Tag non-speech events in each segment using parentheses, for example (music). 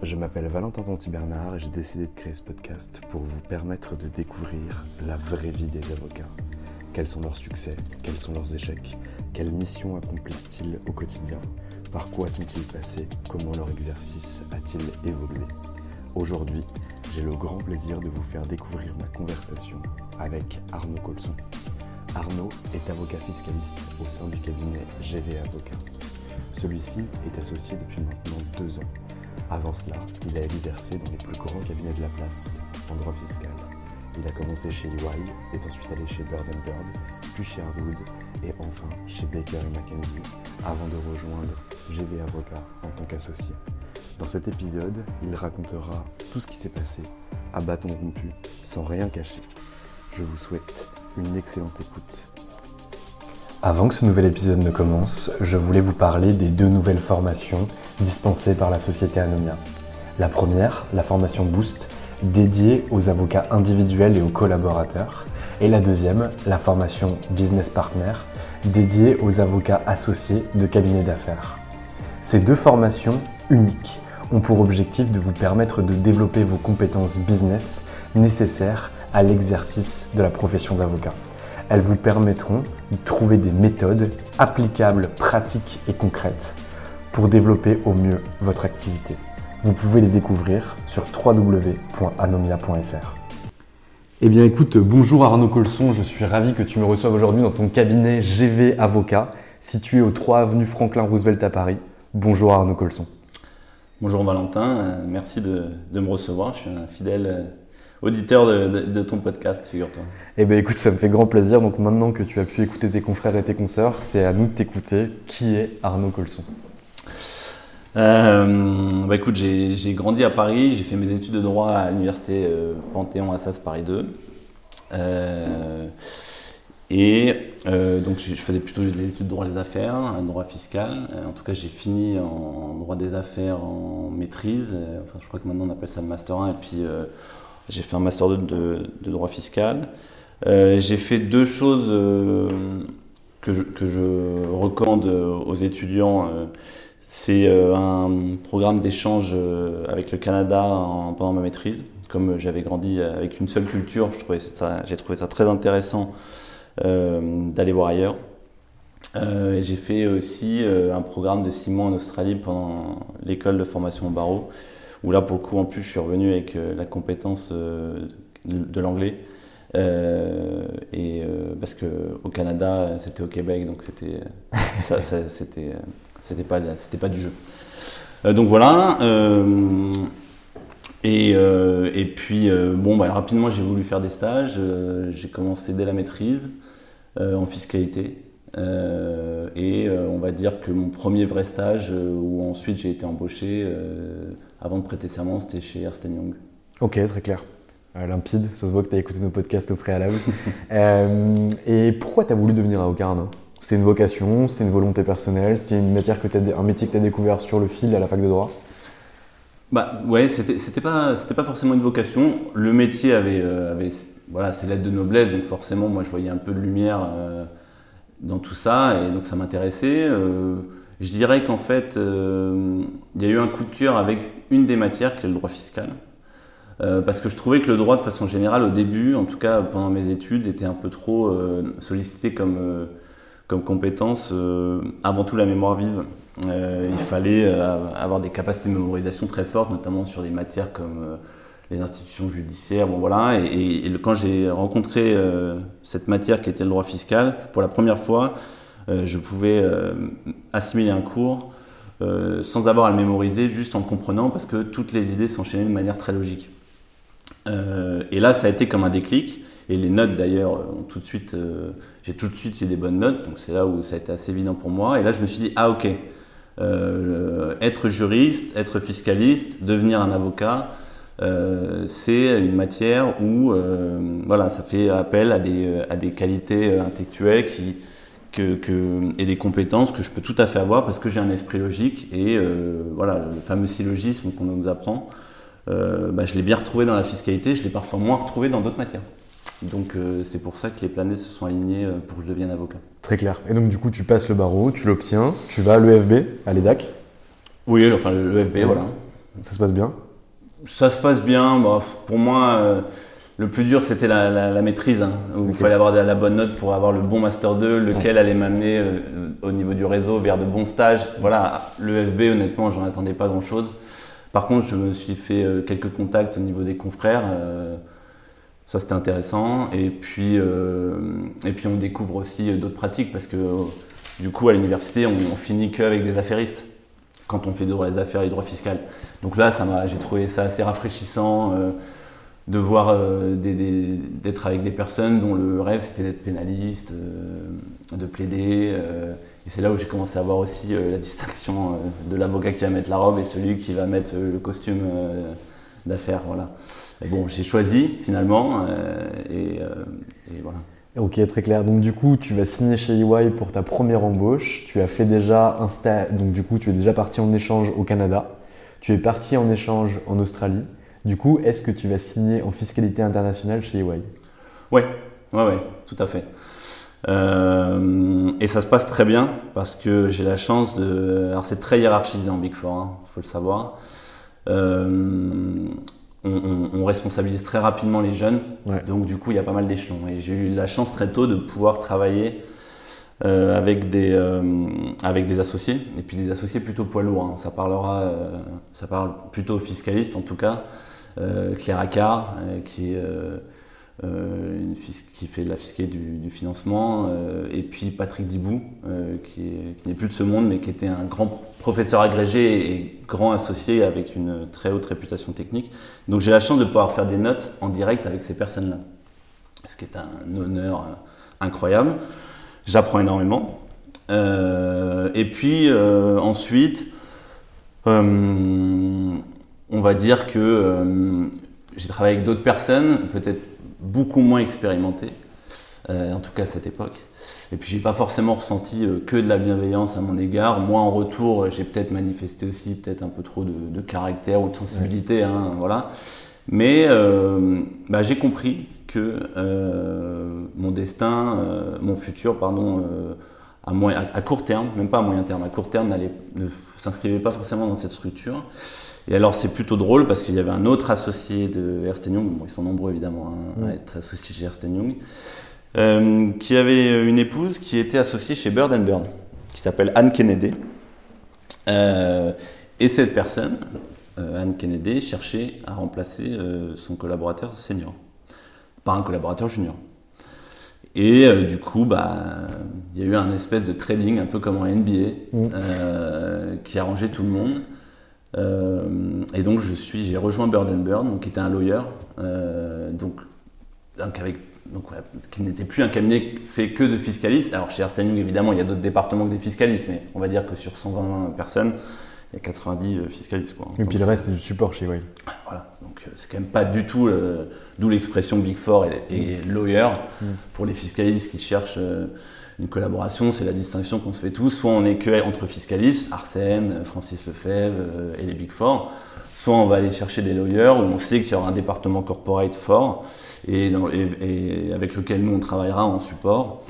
Je m'appelle Valentin Tanti Bernard et j'ai décidé de créer ce podcast pour vous permettre de découvrir la vraie vie des avocats. Quels sont leurs succès? Quels sont leurs échecs? Quelles missions accomplissent-ils au quotidien? Par quoi sont-ils passés? Comment leur exercice a-t-il évolué? Aujourd'hui, j'ai le grand plaisir de vous faire découvrir ma conversation avec Arnaud Colson. Arnaud est avocat fiscaliste au sein du cabinet GV Avocat. Celui-ci est associé depuis maintenant deux ans. Avant cela, il a exercé dans les plus grands cabinets de la place en droit fiscal. Il a commencé chez EY, est ensuite allé chez Bird Bird, puis chez Harwood et enfin chez Baker McKenzie avant de rejoindre GV Avocat en tant qu'associé. Dans cet épisode, il racontera tout ce qui s'est passé à bâton rompu, sans rien cacher. Je vous souhaite une excellente écoute. Avant que ce nouvel épisode ne commence, je voulais vous parler des deux nouvelles formations dispensées par la société Anomia. La première, la formation Boost, dédiée aux avocats individuels et aux collaborateurs. Et la deuxième, la formation Business Partner, dédiée aux avocats associés de cabinets d'affaires. Ces deux formations uniques ont pour objectif de vous permettre de développer vos compétences business nécessaires à l'exercice de la profession d'avocat. Elles vous permettront de trouver des méthodes applicables, pratiques et concrètes pour développer au mieux votre activité. Vous pouvez les découvrir sur www.anomia.fr. Eh bien écoute, bonjour Arnaud Colson, je suis ravi que tu me reçoives aujourd'hui dans ton cabinet GV Avocat, situé au 3 avenue Franklin Roosevelt à Paris. Bonjour Arnaud Colson. Bonjour Valentin, euh, merci de, de, me recevoir. Je suis un fidèle euh, auditeur de, de, de ton podcast, figure-toi. Eh bien écoute, ça me fait grand plaisir. Donc maintenant que tu as pu écouter tes confrères et tes consoeurs, c'est à nous de t'écouter. Qui est Arnaud Colson? Euh, bah écoute, j'ai grandi à Paris, j'ai fait mes études de droit à l'université euh, Panthéon Assas Paris 2. Euh, et donc je faisais plutôt des études de droit des affaires, un droit fiscal. En tout cas, j'ai fini en droit des affaires en maîtrise. Enfin, je crois que maintenant on appelle ça le master 1. Et puis j'ai fait un master 2 de, droit fiscal. j'ai fait deux choses que, je, recommande aux étudiants c'est euh, un programme d'échange euh, avec le Canada pendant ma maîtrise. Comme j'avais grandi avec une seule culture, j'ai trouvé ça très intéressant euh, d'aller voir ailleurs. j'ai fait aussi un programme de six mois en Australie pendant l'école de formation au barreau, où là, pour le coup, en plus, je suis revenu avec la compétence de l'anglais. Et parce que au Canada, c'était au Québec, donc c'était (laughs) ça, ça c'était c'était pas, c'était pas du jeu. Euh, donc voilà. Euh, et, euh, et, puis, bon, bah, rapidement, j'ai voulu faire des stages. j'ai commencé dès la maîtrise en fiscalité. et on va dire que mon premier vrai stage, où ensuite j'ai été embauché, avant de prêter serment, c'était chez Ernst Young. Ok, très clair. Limpide, ça se voit que tu as écouté nos podcasts au préalable. (laughs) et pourquoi tu as voulu devenir avocat, c'était une vocation, c'était une volonté personnelle, c'était une matière que un métier que tu as découvert sur le fil à la fac de droit? Bah ouais, c'était pas pas forcément une vocation. Le métier avait euh, voilà ses lettres de noblesse, donc forcément moi je voyais un peu de lumière euh, dans tout ça et donc ça m'intéressait. Euh, je dirais qu'en fait il y a eu un coup de cœur avec une des matières qui est le droit fiscal. Parce que je trouvais que le droit de façon générale au début, en tout cas pendant mes études, était un peu trop sollicité comme comme compétence avant tout la mémoire vive. Euh, il fallait euh, avoir des capacités de mémorisation très fortes, notamment sur des matières comme euh, les institutions judiciaires. Bon, voilà. Et, quand j'ai rencontré cette matière qui était le droit fiscal, pour la première fois, je pouvais assimiler un cours sans avoir à le mémoriser, juste en le comprenant, parce que toutes les idées s'enchaînaient de manière très logique. Et là, ça a été comme un déclic. Et les notes d'ailleurs ont tout de suite, j'ai tout de suite eu des bonnes notes, donc c'est là où ça a été assez évident pour moi. Et là, je me suis dit, ah ok, euh, être juriste, être fiscaliste, devenir un avocat, euh, c'est une matière où euh, voilà, ça fait appel à des, à des qualités intellectuelles qui, que, et des compétences que je peux tout à fait avoir parce que j'ai un esprit logique et voilà, le fameux syllogisme qu'on nous apprend, bah, je l'ai bien retrouvé dans la fiscalité, je l'ai parfois moins retrouvé dans d'autres matières. Donc euh, c'est pour ça que les planètes se sont alignées euh, pour que je devienne avocat. Très clair. Et donc du coup tu passes le barreau, tu l'obtiens, tu vas à l'EFB, à l'EDAC Oui, enfin l'EFB, voilà. Ça se passe bien? Ça se passe bien. Bah, pour moi, euh, le plus dur c'était la, maîtrise, hein, où il fallait avoir la bonne note pour avoir le bon Master 2, lequel allait m'amener au niveau du réseau vers de bons stages. Voilà, l'EFB honnêtement j'en attendais pas grand-chose. Par contre je me suis fait quelques contacts au niveau des confrères. Ça, c'était intéressant. Et puis, euh, on découvre aussi d'autres pratiques parce que, du coup, à l'université, on, on finit qu'avec des affairistes quand on fait droit des affaires et droit fiscal. Donc là, ça j'ai trouvé ça assez rafraîchissant euh, de voir, euh, d'être avec des personnes dont le rêve c'était d'être pénaliste, de plaider. Et c'est là où j'ai commencé à voir aussi la distinction de l'avocat qui va mettre la robe et celui qui va mettre le costume d'affaires. Voilà bon, j'ai choisi finalement euh, euh, et, voilà. Ok, très clair. Donc du coup, tu vas signer chez EY pour ta première embauche. Tu as fait déjà un stage, donc du coup, tu es déjà parti en échange au Canada. Tu es parti en échange en Australie. Du coup, est-ce que tu vas signer en fiscalité internationale chez EY Ouais, ouais, ouais, tout à fait. Euh, et ça se passe très bien parce que j'ai la chance de. Alors c'est très hiérarchisé en Big Four, il hein, faut le savoir. Euh, on, responsabilise très rapidement les jeunes. Donc du coup, il y a pas mal d'échelons. Et j'ai eu la chance très tôt de pouvoir travailler euh, avec, des, avec des associés, et puis des associés plutôt poids lourds. Hein. Ça, parlera, ça parle plutôt aux fiscalistes en tout cas. Claire Accard, qui est une qui fait de la fiscalité du, financement, euh, et puis Patrick Dibou, euh, qui, n'est plus de ce monde, mais qui était un grand professeur agrégé et grand associé avec une très haute réputation technique. Donc j'ai la chance de pouvoir faire des notes en direct avec ces personnes-là, ce qui est un honneur incroyable. J'apprends énormément. et puis ensuite, on va dire que j'ai travaillé avec d'autres personnes, peut-être beaucoup moins expérimenté, euh, en tout cas à cette époque. Et puis j'ai pas forcément ressenti euh, que de la bienveillance à mon égard. Moi en retour, j'ai peut-être manifesté aussi peut-être un peu trop de, caractère ou de sensibilité, hein, voilà. Mais euh, bah, j'ai compris que mon destin, mon futur, pardon, à, moyen, à, court terme, même pas à moyen terme, à court terme, ne s'inscrivait pas forcément dans cette structure. Et alors c'est plutôt drôle parce qu'il y avait un autre associé de Ernst Young, bon, ils sont nombreux évidemment hein, à être associés chez Ernst Young, euh, qui avait une épouse qui était associée chez Bird Burn, qui s'appelle Anne Kennedy. Euh, et cette personne, euh, Anne Kennedy, cherchait à remplacer son collaborateur senior, par un collaborateur junior. Et du coup, bah, il y a eu un espèce de trading, un peu comme en NBA, mmh. qui arrangeait tout le monde. Euh, et donc je suis, j'ai rejoint Bird Burn, donc qui était un lawyer, euh, donc, avec, donc qui n'était plus un cabinet fait que de fiscalistes. Alors chez Ernst évidemment, il y a d'autres départements que des fiscalistes, mais on va dire que sur 120 personnes, il y a 90 euh, fiscalistes. Quoi. Et puis le reste, c'est du support chez Way. Voilà, donc c'est quand même pas du tout, d'où l'expression Big Four et, et lawyer mm. pour les fiscalistes qui cherchent Une collaboration, c'est la distinction qu'on se fait tous. Soit on est que entre fiscalistes, Arsène, Francis Lefebvre euh, et les Big Four, soit on va aller chercher des lawyers où on sait qu'il y aura un département corporate fort et, avec lequel nous on travaillera en support.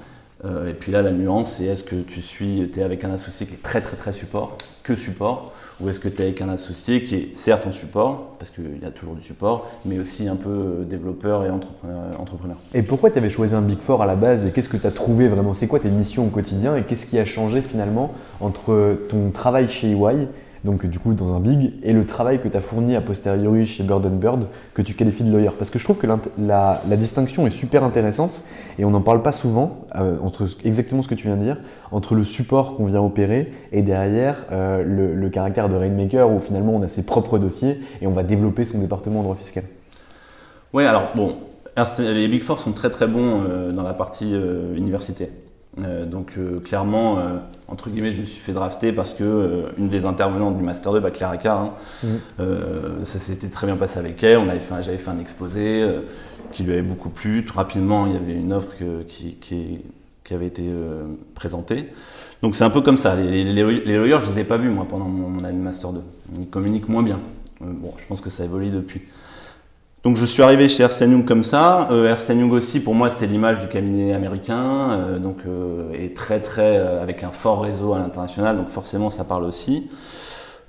Euh, et puis là, la nuance, c'est est-ce que tu suis, es avec un associé qui est très très très support, que support, ou est-ce que tu es avec un associé qui est certes en support, parce qu'il y a toujours du support, mais aussi un peu euh, développeur et entrepreneur. Et pourquoi tu avais choisi un Big Four à la base et qu'est-ce que tu as trouvé vraiment? C'est quoi tes missions au quotidien et qu'est-ce qui a changé finalement entre ton travail chez EY donc du coup dans un big, et le travail que tu as fourni a posteriori chez Bird Bird, que tu qualifies de lawyer. Parce que je trouve que la, distinction est super intéressante, et on n'en parle pas souvent, euh, entre exactement ce que tu viens de dire, entre le support qu'on vient opérer, et derrière euh, le, caractère de Rainmaker, où finalement on a ses propres dossiers, et on va développer son département en droit fiscal. Oui, alors bon, les Big Four sont très très bons euh, dans la partie université. Euh, donc euh, clairement, euh, entre guillemets, je me suis fait drafter parce que une des intervenantes du Master 2, bah, Claire hein, mmh. ça s'était très bien passé avec elle. On avait fait, j'avais fait un exposé qui lui avait beaucoup plu. Tout rapidement, il y avait une offre qui, qui, avait été présentée. Donc c'est un peu comme ça. Les, les, lawyers, je les ai pas vus moi pendant mon, mon année Master 2. Ils communiquent moins bien. bon, je pense que ça évolue depuis. Donc je suis arrivé chez Ernst Young comme ça. Euh, Ernst Young aussi, pour moi, c'était l'image du cabinet américain, euh, donc euh, et très très avec un fort réseau à l'international, donc forcément ça parle aussi.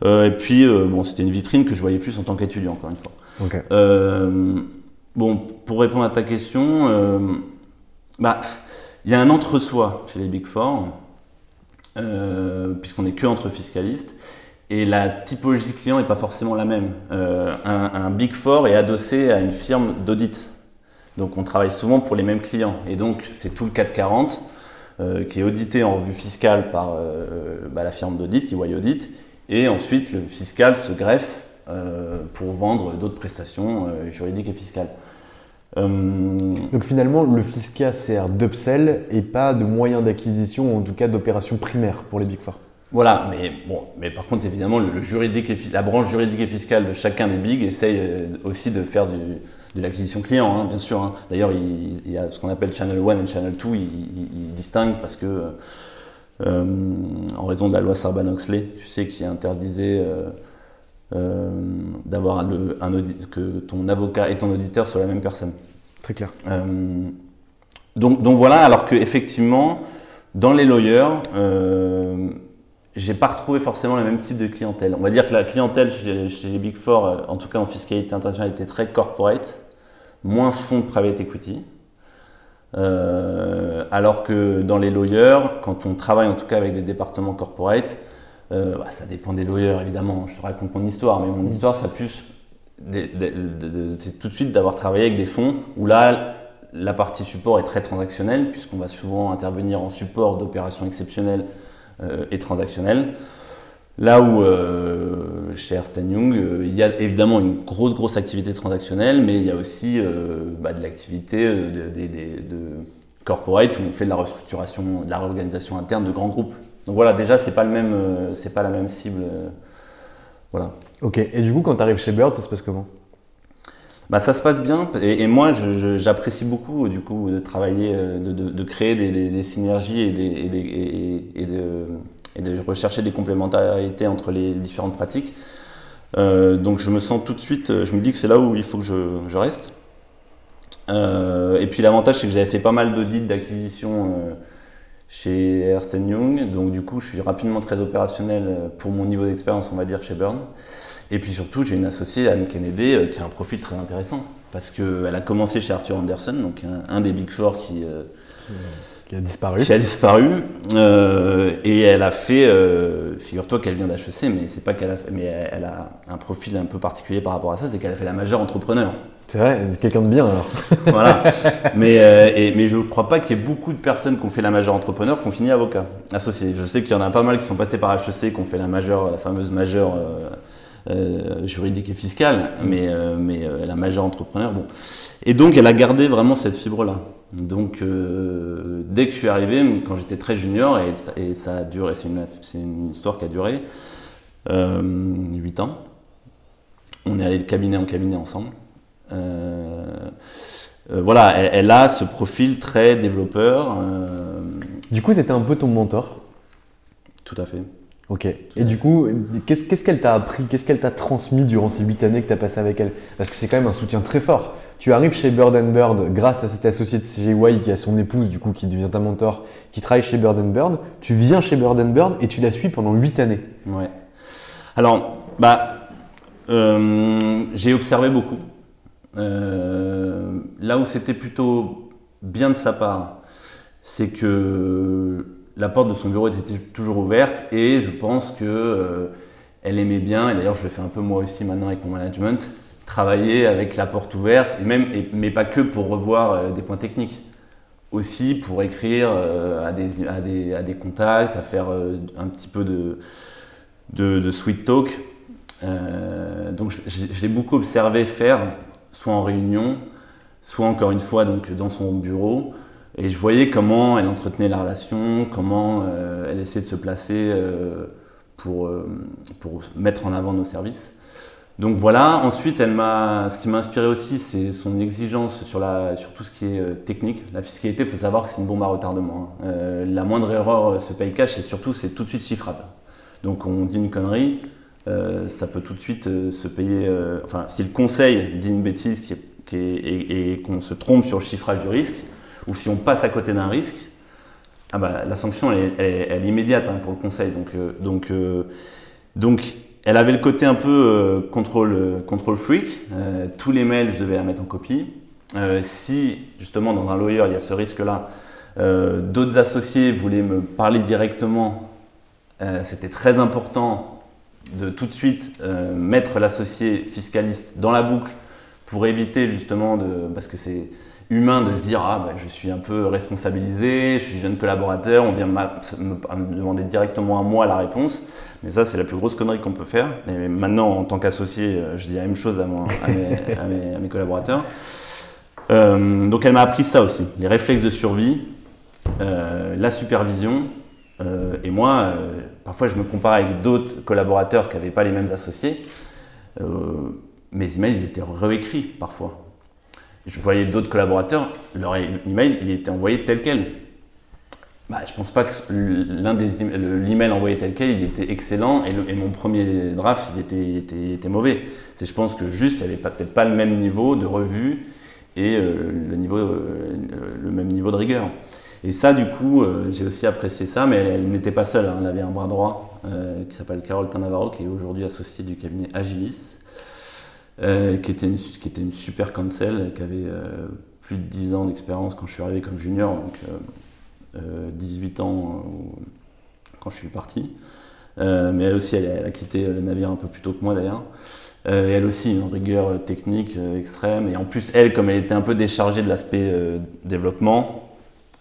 et puis bon, c'était une vitrine que je voyais plus en tant qu'étudiant, encore une fois. bon, pour répondre à ta question, bah il y a un entre-soi chez les Big Four, puisqu'on n'est que entre fiscalistes. Et la typologie client n'est pas forcément la même. Euh, un, Big Four est adossé à une firme d'audit. Donc on travaille souvent pour les mêmes clients. Et donc c'est tout le 440 euh, qui est audité en revue fiscale par euh, bah, la firme d'audit, EY Audit. Et ensuite le fiscal se greffe pour vendre d'autres prestations juridiques et fiscales. Donc finalement, le fiscal sert d'upsell et pas de moyen d'acquisition, en tout cas d'opération primaire pour les Big Four. Voilà, mais bon, mais par contre, évidemment, le, juridique et, la branche juridique et fiscale de chacun des bigs essaye euh, aussi de faire de l'acquisition client, hein, bien sûr. Hein. D'ailleurs, il, y a ce qu'on appelle Channel 1 et Channel 2, ils, distinguent parce que, euh, en raison de la loi Sarban-Oxley, tu sais, qui interdisait euh, d'avoir un, un que ton avocat et ton auditeur soient la même personne. Très clair. donc, donc voilà, alors que effectivement, dans les lawyers, j'ai pas retrouvé forcément le même type de clientèle. On va dire que la clientèle chez, les Big Four, euh, en tout cas en fiscalité internationale, était très corporate, moins fonds de private equity. Euh, alors que dans les lawyers, quand on travaille en tout cas avec des départements corporate, euh, bah, ça dépend des lawyers évidemment. Je te raconte mon histoire, mais mon mm. histoire, ça plus, c'est tout de suite d'avoir travaillé avec des fonds où là, la partie support est très transactionnelle puisqu'on va souvent intervenir en support d'opérations exceptionnelles et transactionnel. Là où euh, chez Ernst Young, euh, il y a évidemment une grosse grosse activité transactionnelle, mais il y a aussi bah, de l'activité de, de, corporate où on fait de la restructuration, de la réorganisation interne de grands groupes. Donc voilà, déjà c'est pas le pas la même cible. voilà. Ok. Et du coup, quand tu arrives chez Bird, ça se passe comment? Bah, ça se passe bien et, moi j'apprécie beaucoup du coup de travailler, euh, de, de, créer des, synergies et, de, et, de, rechercher des complémentarités entre les différentes pratiques. Euh, donc je me sens tout de suite, je me dis que c'est là où il faut que je, reste. Euh, et puis l'avantage c'est que j'avais fait pas mal d'audits d'acquisition euh, chez Ernst Young, donc du coup je suis rapidement très opérationnel pour mon niveau d'expérience on va dire chez Burn. Et puis surtout, j'ai une associée, Anne Kennedy, euh, qui a un profil très intéressant. Parce qu'elle a commencé chez Arthur Anderson, donc un, des Big Four qui, euh, qui a disparu. Qui a disparu. Euh, et elle a fait, figure-toi qu'elle vient d'HEC, mais c'est pas qu'elle a fait, mais elle a un profil un peu particulier par rapport à ça, c'est qu'elle a fait la majeure entrepreneur. C'est vrai, quelqu'un de bien alors. (laughs) voilà. (laughs) Mais, et, mais je ne crois pas qu'il y ait beaucoup de personnes qui ont fait la majeure entrepreneur qui ont fini avocat associé. Je sais qu'il y en a pas mal qui sont passés par HEC, qui ont fait la majeure, la fameuse majeure euh, juridique et fiscale, mais, euh, mais euh, la majeure entrepreneur. Bon. Et donc, elle a gardé vraiment cette fibre-là. Donc, dès que je suis arrivé, quand j'étais très junior, et ça, et ça a duré, c'est une, une, histoire qui a duré euh, 8 ans, on est allé de cabinet en cabinet ensemble. voilà, elle, a ce profil très développeur Du coup, c'était un peu ton mentor? Tout à fait. Ok. Et du coup, qu'est-ce qu'elle t'a appris? Qu'est-ce qu'elle t'a transmis durant ces huit années que tu as passé avec elle? Parce que c'est quand même un soutien très fort. Tu arrives chez Bird Bird grâce à cet associé de CGY qui a son épouse, du coup, qui devient ta mentor, qui travaille chez Bird Bird. Tu viens chez Bird Bird et tu la suis pendant huit années. Ouais. Alors, bah, euh, j'ai observé beaucoup. Euh, là où c'était plutôt bien de sa part, c'est que la porte de son bureau était toujours ouverte et je pense que euh, elle aimait bien, et d'ailleurs je le fais un peu moi aussi maintenant avec mon management, travailler avec la porte ouverte, et même, mais pas que pour revoir euh, des points techniques, aussi pour écrire euh, à, des, contacts, à faire un petit peu de, sweet talk. donc je, l'ai beaucoup observé faire, soit en réunion, soit encore une fois donc, dans son bureau. Et je voyais comment elle entretenait la relation, comment euh, elle essayait de se placer euh, euh, pour mettre en avant nos services. Donc voilà, ensuite, elle ce qui m'a inspiré aussi, c'est son exigence sur, la, tout ce qui est technique. La fiscalité, il faut savoir que c'est une bombe à retardement. Hein. la moindre erreur se paye cash et surtout, c'est tout de suite chiffrable. Donc on dit une connerie, ça peut tout de suite se payer. enfin, si le conseil dit une bêtise et qu'on se trompe sur le chiffrage du risque, ou si on passe à côté d'un risque, ah bah, la sanction elle, est immédiate hein, pour le conseil. Donc, euh, donc, euh, donc elle avait le côté un peu euh, contrôle, contrôle freak. tous les mails, je devais la mettre en copie. si justement dans un lawyer il y a ce risque-là, d'autres associés voulaient me parler directement, c'était très important de tout de suite mettre l'associé fiscaliste dans la boucle pour éviter justement de parce que c'est humain de se dire ah bah, je suis un peu responsabilisé, je suis jeune collaborateur, on vient me, demander directement à moi la réponse. Mais ça c'est la plus grosse connerie qu'on peut faire. Et maintenant en tant qu'associé, euh, je dis la même chose à, mes, collaborateurs. Euh, donc elle m'a appris ça aussi, les réflexes de survie, euh, la supervision. et moi, parfois je me compare avec d'autres collaborateurs qui n'avaient pas les mêmes associés. mes emails ils étaient réécrits parfois je voyais d'autres collaborateurs, leur email, il était envoyé tel quel. Bah, je pense pas que l'un des l'email envoyé tel quel, il était excellent et, mon premier draft, il était, mauvais. C'est, je pense que juste, il n'y avait peut-être pas le même niveau de revue et euh, euh, le même niveau de rigueur. Et ça, du coup, euh, j'ai aussi apprécié ça, mais elle, n'était pas seule. Hein. Elle avait un bras droit qui s'appelle Carole Tanavaro, qui est aujourd'hui associée du cabinet Agilis. Euh, qui, était une, qui était une super cancel, qui avait euh, plus de 10 ans d'expérience quand je suis arrivé comme junior, donc 18 euh, ans quand je suis parti. mais elle aussi, elle, a quitté le navire un peu plus tôt que moi d'ailleurs. Euh, elle aussi, une rigueur technique extrême. Et en plus, elle, comme elle était un peu déchargée de l'aspect développement,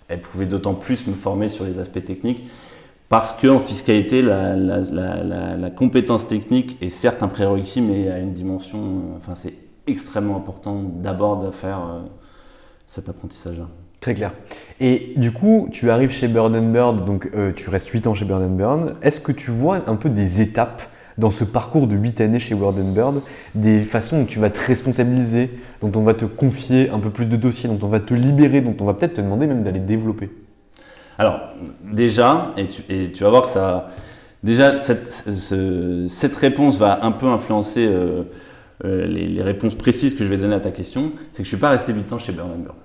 elle pouvait d'autant plus me former sur les aspects techniques. Parce qu'en fiscalité, la, compétence technique est certes un prérequis, mais à une dimension, euh, enfin c'est extrêmement important d'abord de faire euh, cet apprentissage-là. Très clair. Et du coup, tu arrives chez Burn Bird, donc euh, tu restes 8 ans chez Burn Bird. Est-ce que tu vois un peu des étapes dans ce parcours de 8 années chez Word Bird, des façons où tu vas te responsabiliser, dont on va te confier un peu plus de dossiers, dont on va te libérer, dont on va peut-être te demander même d'aller développer? Alors, déjà, et tu, vas voir que ça. Déjà, cette, réponse va un peu influencer euh, euh, les, réponses précises que je vais donner à ta question. C'est que je ne suis pas resté 8 ans chez Burn Burn.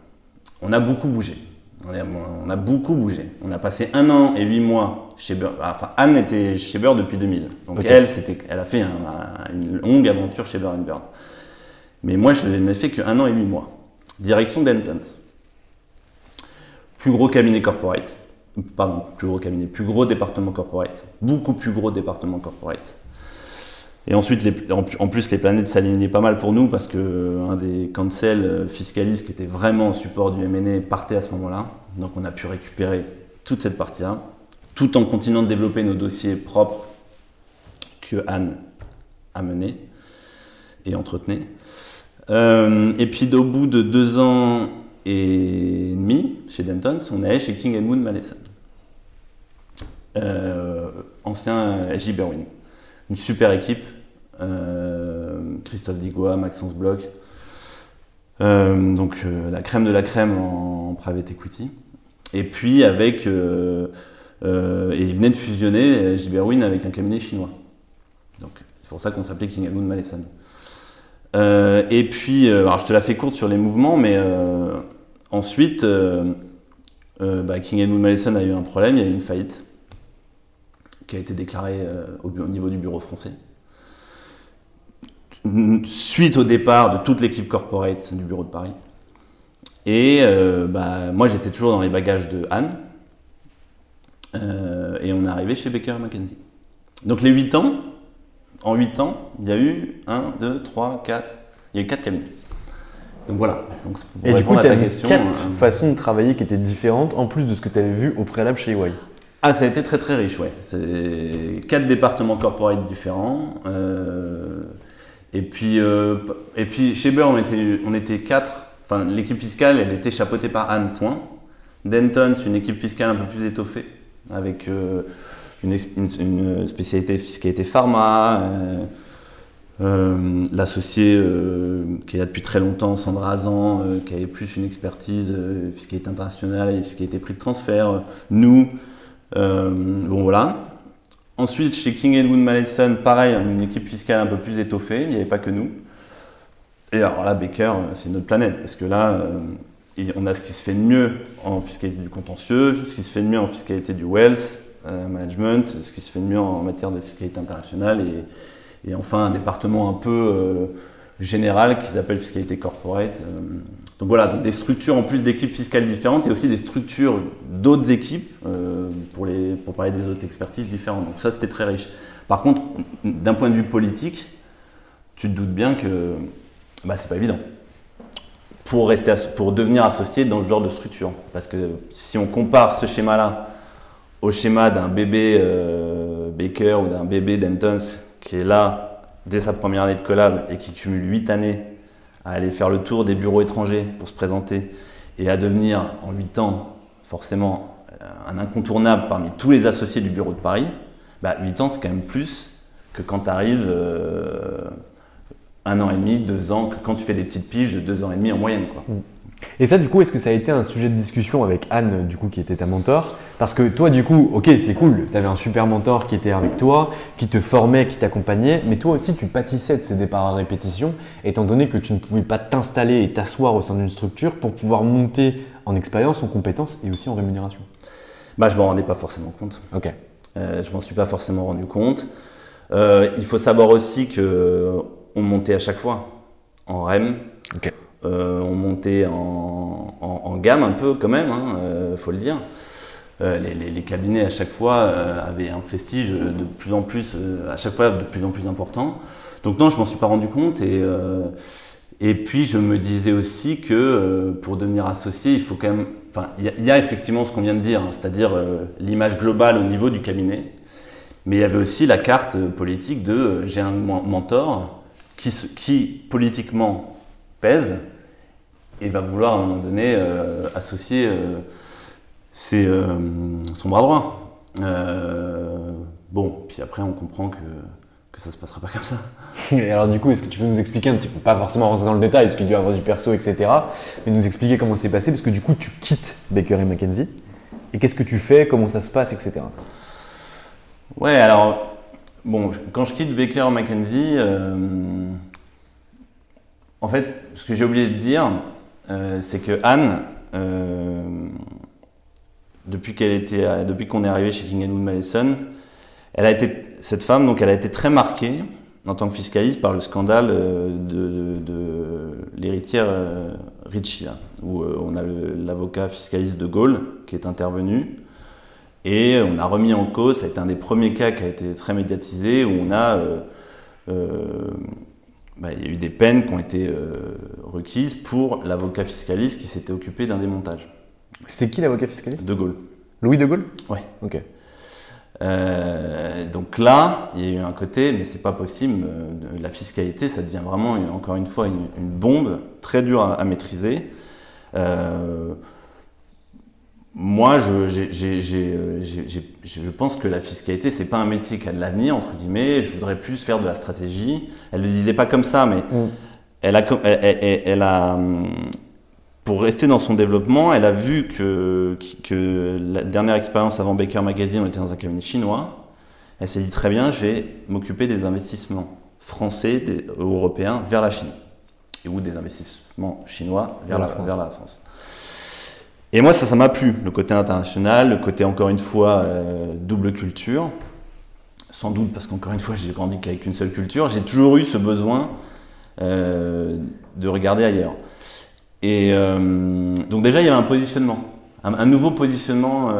On a beaucoup bougé. On a, beaucoup bougé. On a passé un an et huit mois chez Burn. Enfin, Anne était chez Burn depuis 2000. Donc, elle, elle a fait une longue aventure chez Burn Burn. Mais moi, je n'ai fait qu'un an et huit mois. Direction Dentons. Plus gros cabinet corporate pardon, plus gros cabinet, plus gros département corporate, beaucoup plus gros département corporate. Et ensuite, en plus, les planètes s'alignaient pas mal pour nous parce que euh, un des cancels euh, fiscalistes qui était vraiment au support du MNE partait à ce moment-là. Donc, on a pu récupérer toute cette partie-là, tout en continuant de développer nos dossiers propres que Anne a menés et entretenait. Euh, et puis, au bout de deux ans et demi chez Dentons, on allé chez King Moon Malleson. Euh, ancien J. Berwin. Une super équipe. Euh, Christophe Digois, Maxence Bloch. Euh, donc la crème de la crème en, private equity. Et puis avec, et il venait de fusionner Giberwin avec un cabinet chinois. Donc c'est pour ça qu'on s'appelait King Edmund Malleson. et puis, alors je te la fais courte sur les mouvements, mais ensuite, bah, King Edmund Malleson a eu un problème, il y a eu une faillite qui a été déclarée au, au niveau du bureau français suite au départ de toute l'équipe corporate du bureau de Paris. Et euh, bah, moi, j'étais toujours dans les bagages de Anne. Euh, et on est arrivé chez Baker McKenzie. Donc les 8 ans, en 8 ans, il y a eu 1, 2, 3, 4, il y a eu 4 cabinets. Donc voilà. Donc, pour et du coup, tu as question, 4 euh, façons de travailler qui étaient différentes, en plus de ce que tu avais vu au préalable chez EY. Ah, ça a été très très riche, ouais. C'est 4 départements corporate différents. Et puis, euh, et puis chez Burr, on était, on était quatre. Enfin, l'équipe fiscale, elle était chapeautée par Anne Point. Denton, c'est une équipe fiscale un peu plus étoffée, avec euh, une, une, spécialité fiscalité pharma. Euh, l'associé qui est là depuis très longtemps, Sandra Azan, qui avait plus une expertise fiscalité internationale et fiscalité prix de transfert. nous, bon voilà. Ensuite, chez King Edward Mallison, pareil, une équipe fiscale un peu plus étoffée, il n'y avait pas que nous. Et alors là, Baker, c'est une autre planète, parce que là, euh, on a ce qui se fait de mieux en fiscalité du contentieux, ce qui se fait de mieux en fiscalité du wealth euh, management, ce qui se fait de mieux en matière de fiscalité internationale, et, enfin un département un peu euh, général qui s'appelle fiscalité corporate. Donc voilà, donc des structures en plus d'équipes fiscales différentes et aussi des structures d'autres équipes euh, pour, parler des autres expertises différentes. Donc ça, c'était très riche. Par contre, d'un point de vue politique, tu te doutes bien que bah, c'est pas évident pour devenir associé dans ce genre de structure. Parce que si on compare ce schéma-là au schéma d'un bébé euh, Baker ou d'un bébé Dentons qui est là dès sa première année de collab et qui cumule 8 années à aller faire le tour des bureaux étrangers pour se présenter et à devenir en 8 ans forcément euh, un incontournable parmi tous les associés du bureau de Paris, bah, 8 ans c'est quand même plus que quand tu arrives euh, un an et demi, deux ans, que quand tu fais des petites piges de deux ans et demi en moyenne. Mm. Et ça, du coup, est-ce que ça a été un sujet de discussion avec Anne, du coup, qui était ta mentor? Parce que toi, du coup, ok, c'est cool, tu avais un super mentor qui était avec toi, qui te formait, qui t'accompagnait, mais toi aussi, tu pâtissais de ces départs à répétition, étant donné que tu ne pouvais pas t'installer et t'asseoir au sein d'une structure pour pouvoir monter en expérience, en compétences et aussi en rémunération. Bah, je m'en rendais pas forcément compte. Ok. Euh, je m'en suis pas forcément rendu compte. Euh, il faut savoir aussi que on montait à chaque fois en REM. Ok. Euh, on montait en, gamme un peu quand même, il euh, faut le dire. Euh, les, cabinets à chaque fois avaient un prestige de plus en plus, à chaque fois de plus en plus important. Donc non, je m'en suis pas rendu compte et puis je me disais aussi que pour devenir associé, il faut quand même, enfin, il y, a effectivement ce qu'on vient de dire, hein, c'est-à-dire l'image globale au niveau du cabinet, mais il y avait aussi la carte politique de j'ai un mentor qui politiquement pèse et va vouloir à un moment donné euh, associer euh, euh, son bras droit. bon, puis après on comprend que, que ça se passera pas comme ça. (laughs) Et alors du coup, est-ce que tu peux nous expliquer un petit peu, pas forcément rentrer dans le détail, parce qu'il doit y avoir du perso, etc., mais nous expliquer comment c'est passé, parce que du coup tu quittes Baker et McKenzie, et qu'est-ce que tu fais, comment ça se passe, etc. Ouais, alors, bon, quand je quitte Baker McKenzie, en fait, ce que j'ai oublié de dire, euh, c'est que Anne, euh, depuis qu'on est arrivé chez King Wood Mallison, cette femme, donc elle a été très marquée en tant que fiscaliste par le scandale euh, de, l'héritière Ritchie, où on a l'avocat fiscaliste de Gaulle qui est intervenu. Et on a remis en cause, ça a été un des premiers cas qui a été très médiatisé, où on a bah, il y a eu des peines qui ont été euh, requises pour l'avocat fiscaliste qui s'était occupé d'un démontage. C'est qui l'avocat fiscaliste? De Gaulle. Louis de Gaulle? Oui. Ok. Euh, donc là, il y a eu un côté, mais c'est pas possible. Euh, la fiscalité, ça devient vraiment, encore une fois, une, bombe très dure à, maîtriser moi, je, je, pense que la fiscalité, c'est pas un métier qui a de l'avenir, entre guillemets. Je voudrais plus faire de la stratégie. Elle ne le disait pas comme ça, mais mm. elle, a, elle, a, pour rester dans son développement, elle a vu que, que la dernière expérience avant Baker Magazine, on était dans un cabinet chinois. Elle s'est dit très bien, je vais m'occuper des investissements français, des, européens vers la Chine. Et ou des investissements chinois vers, la, vers la France. Et moi, ça, ça m'a plu, le côté international, le côté, encore une fois, euh, double culture. Sans doute parce qu'encore une fois, j'ai grandi qu'avec une seule culture. J'ai toujours eu ce besoin euh, de regarder ailleurs. Et euh, donc déjà, il y avait un positionnement, un, nouveau positionnement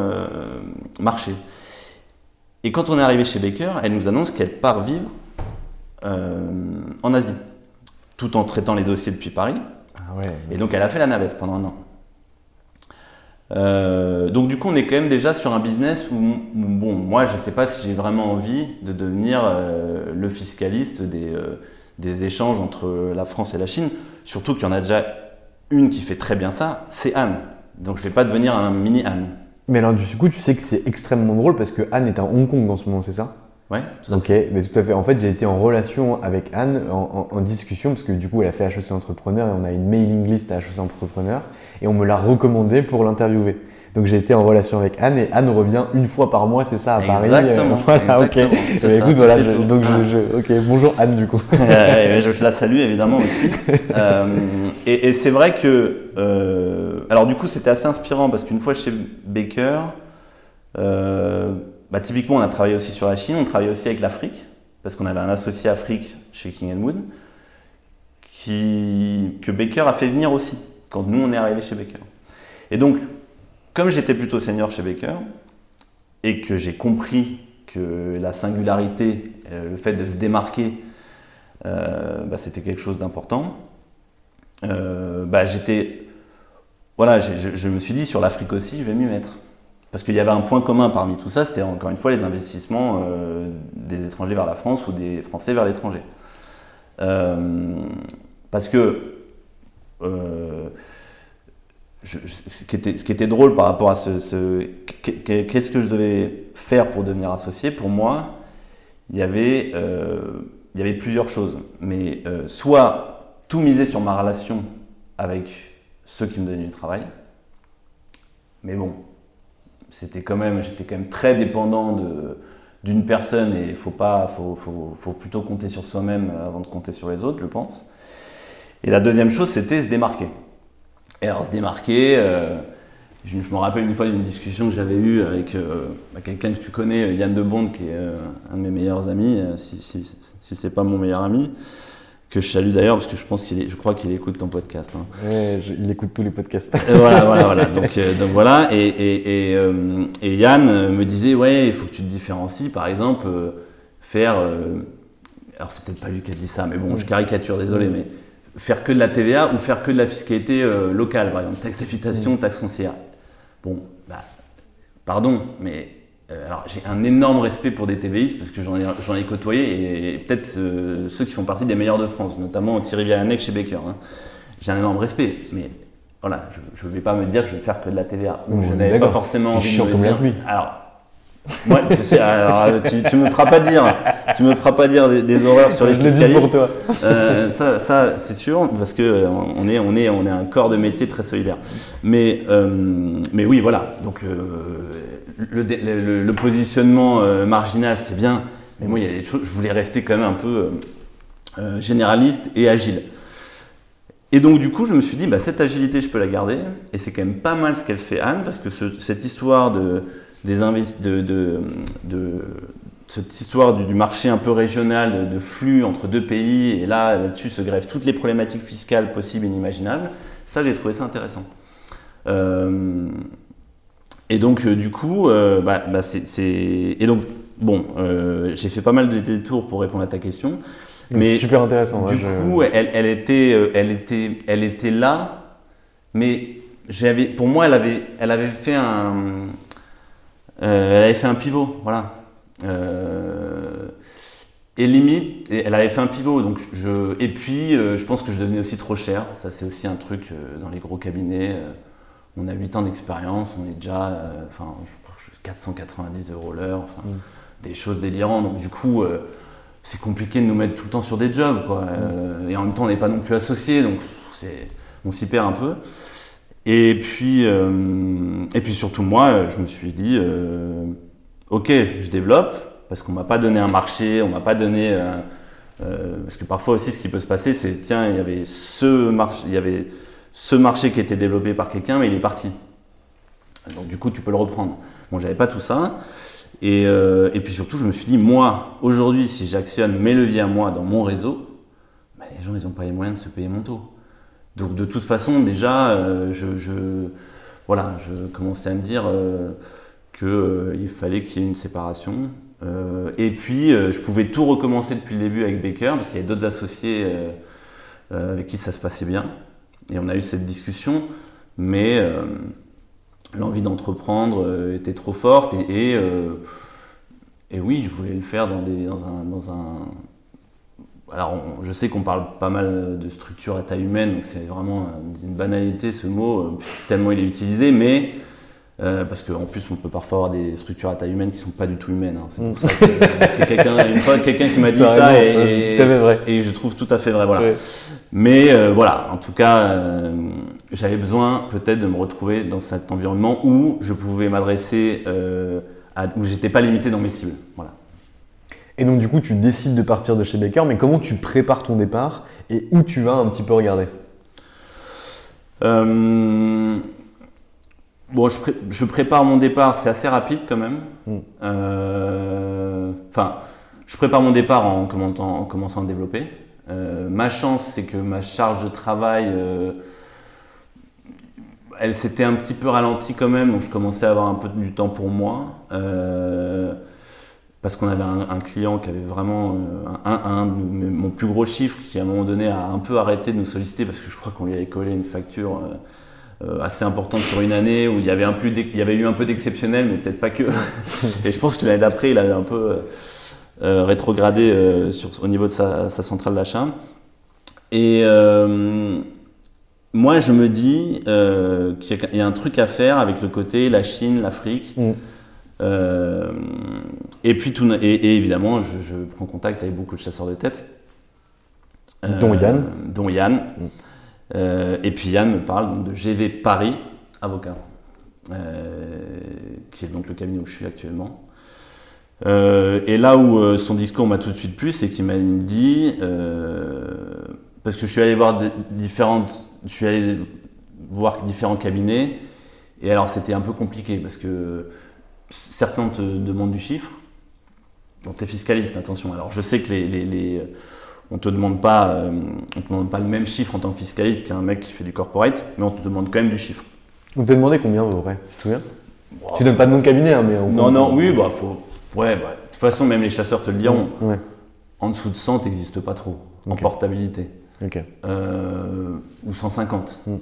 marché. Et quand on est arrivé chez Baker, elle nous annonce qu'elle part vivre en Asie, tout en traitant les dossiers depuis Paris. Ah ouais, Et donc elle a fait la navette pendant un an. Euh, donc du coup, on est quand même déjà sur un business où, bon, moi, je ne sais pas si j'ai vraiment envie de devenir euh, le fiscaliste des, euh, des, échanges entre la France et la Chine. Surtout qu'il y en a déjà une qui fait très bien ça, c'est Anne. Donc je ne vais pas devenir un mini Anne. Mais alors du coup, tu sais que c'est extrêmement drôle parce que Anne est à Hong Kong en ce moment, c'est ça? Ouais, tout à fait. Ok, mais tout à fait. En fait, j'ai été en relation avec Anne, en, discussion, parce que du coup, elle a fait HEC Entrepreneur et on a une mailing list à HEC Entrepreneur, et on me l'a recommandé pour l'interviewer. Donc j'ai été en relation avec Anne et Anne revient une fois par mois, c'est ça, à Paris. Exactement. (laughs) voilà, ok. écoute, voilà, donc je, ok, bonjour Anne du coup. (laughs) je la salue évidemment aussi. (laughs) euh, et, et c'est vrai que, euh, alors du coup, c'était assez inspirant parce qu'une fois chez Baker. Euh, bah, typiquement, on a travaillé aussi sur la Chine, on travaillait aussi avec l'Afrique, parce qu'on avait un associé Afrique chez King Wood, qui, que Baker a fait venir aussi, quand nous on est arrivé chez Baker. Et donc, comme j'étais plutôt senior chez Baker, et que j'ai compris que la singularité, euh, le fait de se démarquer, euh, bah, c'était quelque chose d'important, euh, bah, j'étais. Voilà, je, me suis dit sur l'Afrique aussi, je vais m'y mettre. Parce qu'il y avait un point commun parmi tout ça, c'était encore une fois les investissements des étrangers vers la France ou des Français vers l'étranger. Parce que euh, ce, qui était, drôle par rapport à ce, qu'est-ce que je devais faire pour devenir associé, pour moi, il y avait, avait plusieurs choses. Mais soit tout miser sur ma relation avec ceux qui me donnaient du travail, mais bon, c'était quand même, j'étais quand même très dépendant d'une personne et il faut pas, faut, plutôt compter sur soi-même avant de compter sur les autres, je pense. Et la deuxième chose, c'était se démarquer. Et alors se démarquer, euh, je, me rappelle une fois d'une discussion que j'avais eue avec euh, quelqu'un que tu connais, Yann de Bond, qui est euh, un de mes meilleurs amis, si, si, si c'est pas mon meilleur ami que je salue d'ailleurs parce que je pense qu'il est, je crois qu'il écoute ton podcast. Hein. il écoute tous les podcasts. voilà, voilà, voilà. (laughs) Donc, euh, donc voilà. Et, et, et, euh, et, Yann me disait, ouais, il faut que tu te différencies. Par exemple, euh, faire. alors c'est peut-être pas lui qui a dit ça, mais bon, je caricature, désolé, mais faire que de la TVA ou faire que de la fiscalité locale, par exemple, taxe d'habitation, taxe foncière. Bon, bah, pardon, mais euh, alors j'ai un énorme respect pour des TVistes parce que j'en ai, côtoyé et, peut-être euh, ceux qui font partie des meilleurs de France, notamment Thierry Villanek chez Baker. Hein. J'ai un énorme respect, mais voilà, je ne vais pas me dire que je vais faire que de la TVA. je n'avais pas forcément envie de me dire. Lui. Alors, moi, tu, sais, alors, tu, tu, me feras pas dire, tu me feras pas dire des, horreurs sur les fiscalistes. Pour toi. Euh, ça, ça c'est sûr, parce que on est, on est, on est un corps de métier très solidaire. Mais, mais oui, voilà. Donc le, positionnement euh, marginal, c'est bien, mais moi, il y a des choses, je voulais rester quand même un peu euh, euh, généraliste et agile. Et donc, du coup, je me suis dit, bah, cette agilité, je peux la garder. Et c'est quand même pas mal ce qu'elle fait Anne, parce que cette histoire de, des de, de, de, cette histoire du, marché un peu régional, de, flux entre deux pays, et là, là-dessus se grèvent toutes les problématiques fiscales possibles et inimaginables, ça, j'ai trouvé ça intéressant. Et donc, euh, du coup, euh, bah, bah c'est, Et donc, bon, euh, j'ai fait pas mal de détours pour répondre à ta question. Mais super intéressant. Du coup, elle, elle, était, elle, était, elle était là, mais j'avais, pour moi, elle avait, elle avait fait un, elle avait fait un pivot, voilà. et limite, elle avait fait un pivot. Donc je, et puis, je pense que je devenais aussi trop cher. Ça, c'est aussi un truc dans les gros cabinets on a 8 ans d'expérience, on est déjà euh, enfin, 490 euros l'heure, enfin, mm. des choses délirantes. Donc du coup, euh, c'est compliqué de nous mettre tout le temps sur des jobs. Quoi. Mm. Euh, et en même temps, on n'est pas non plus associés, donc on s'y perd un peu. Et puis, euh, et puis surtout moi, je me suis dit, euh, ok, je développe parce qu'on m'a pas donné un marché, on m'a pas donné, euh, parce que parfois aussi ce qui peut se passer, c'est tiens, il y avait ce marché, il y avait ce marché qui était développé par quelqu'un, mais il est parti. Donc du coup, tu peux le reprendre. Bon, j'avais pas tout ça. Et, et puis surtout, je me suis dit, moi, aujourd'hui, si j'actionne mes leviers à moi dans mon réseau, bah, les gens, ils n'ont pas les moyens de se payer mon taux. Donc de toute façon, déjà, euh, je, voilà, je commençais à me dire euh, qu'il fallait qu'il y ait une séparation. Euh, et puis, euh, je pouvais tout recommencer depuis le début avec Baker, parce qu'il y avait d'autres associés euh, euh, avec qui ça se passait bien. Et on a eu cette discussion, mais euh, l'envie d'entreprendre euh, était trop forte. Et, euh, oui, je voulais le faire. Dans un alors, on- je sais qu'on parle pas mal de structure à taille humaine, donc c'est vraiment une banalité ce mot, euh, tellement il est utilisé, mais euh, parce qu'en plus on peut parfois avoir des structures à taille humaine qui sont pas du tout humaines. hein. C'est pour ça que c'est quelqu'un, une fois quelqu'un qui m'a dit ça et, vrai. je trouve tout à fait vrai. Voilà. Mais euh, voilà, en tout cas, euh, j'avais besoin peut-être de me retrouver dans cet environnement où je pouvais m'adresser, où j'étais pas limité dans mes cibles. Voilà. Et donc du coup, tu décides de partir de chez Baker, mais comment tu prépares ton départ et où tu vas un petit peu regarder? Euh, bon, je, pré- je prépare mon départ, c'est assez rapide quand même. Mm. Euh, Enfin, je prépare mon départ en, commentant- en commençant à développer. Euh, ma chance, c'est que ma charge de travail, euh, elle s'était un petit peu ralentie quand même, donc je commençais à avoir un peu du temps pour moi. Euh, parce qu'on avait un, un client qui avait vraiment euh, un, un mon plus gros chiffre qui à un moment donné a un peu arrêté de nous solliciter parce que je crois qu'on lui avait collé une facture euh, euh, assez importante sur une année où il y avait, un plus il y avait eu un peu d'exceptionnel mais peut-être pas que. (laughs) Et je pense que l'année d'après il avait un peu euh, rétrogradé euh, sur, au niveau de sa, sa centrale d'achat. Et euh, moi je me dis qu'il y a- il y a un truc à faire avec le côté la Chine, l'Afrique. Mm. Euh, et puis tout, et, et évidemment, je, je prends contact avec beaucoup de chasseurs de tête, Euh, Dont Yann. dont Yann. Euh, et puis Yann me parle donc de GV Paris avocat, euh, qui est donc le cabinet où je suis actuellement. Et là où son discours m'a tout de suite plu, c'est qu'il m'a dit, parce que je suis allé voir des- différentes, je suis allé voir différents cabinets, et alors c'était un peu compliqué parce que certains te demandent du chiffre. Donc tu es fiscaliste, attention. Alors je sais que les, les, les- on te demande pas, euh, on te demande pas le même chiffre en tant que fiscaliste qu'un mec qui fait du corporate, mais on te demande quand même du chiffre. On t'a demandé combien, peu près Tu te souviens? Tu donnes pas de nom de cabinet, hein, mais... on- Non, non, oui, bah faut. Ouais, bah, de toute façon, même les chasseurs te le diront. Ouais, En dessous de 100, t'existes pas trop en portabilité. ok. Euh, ou 150. Mm.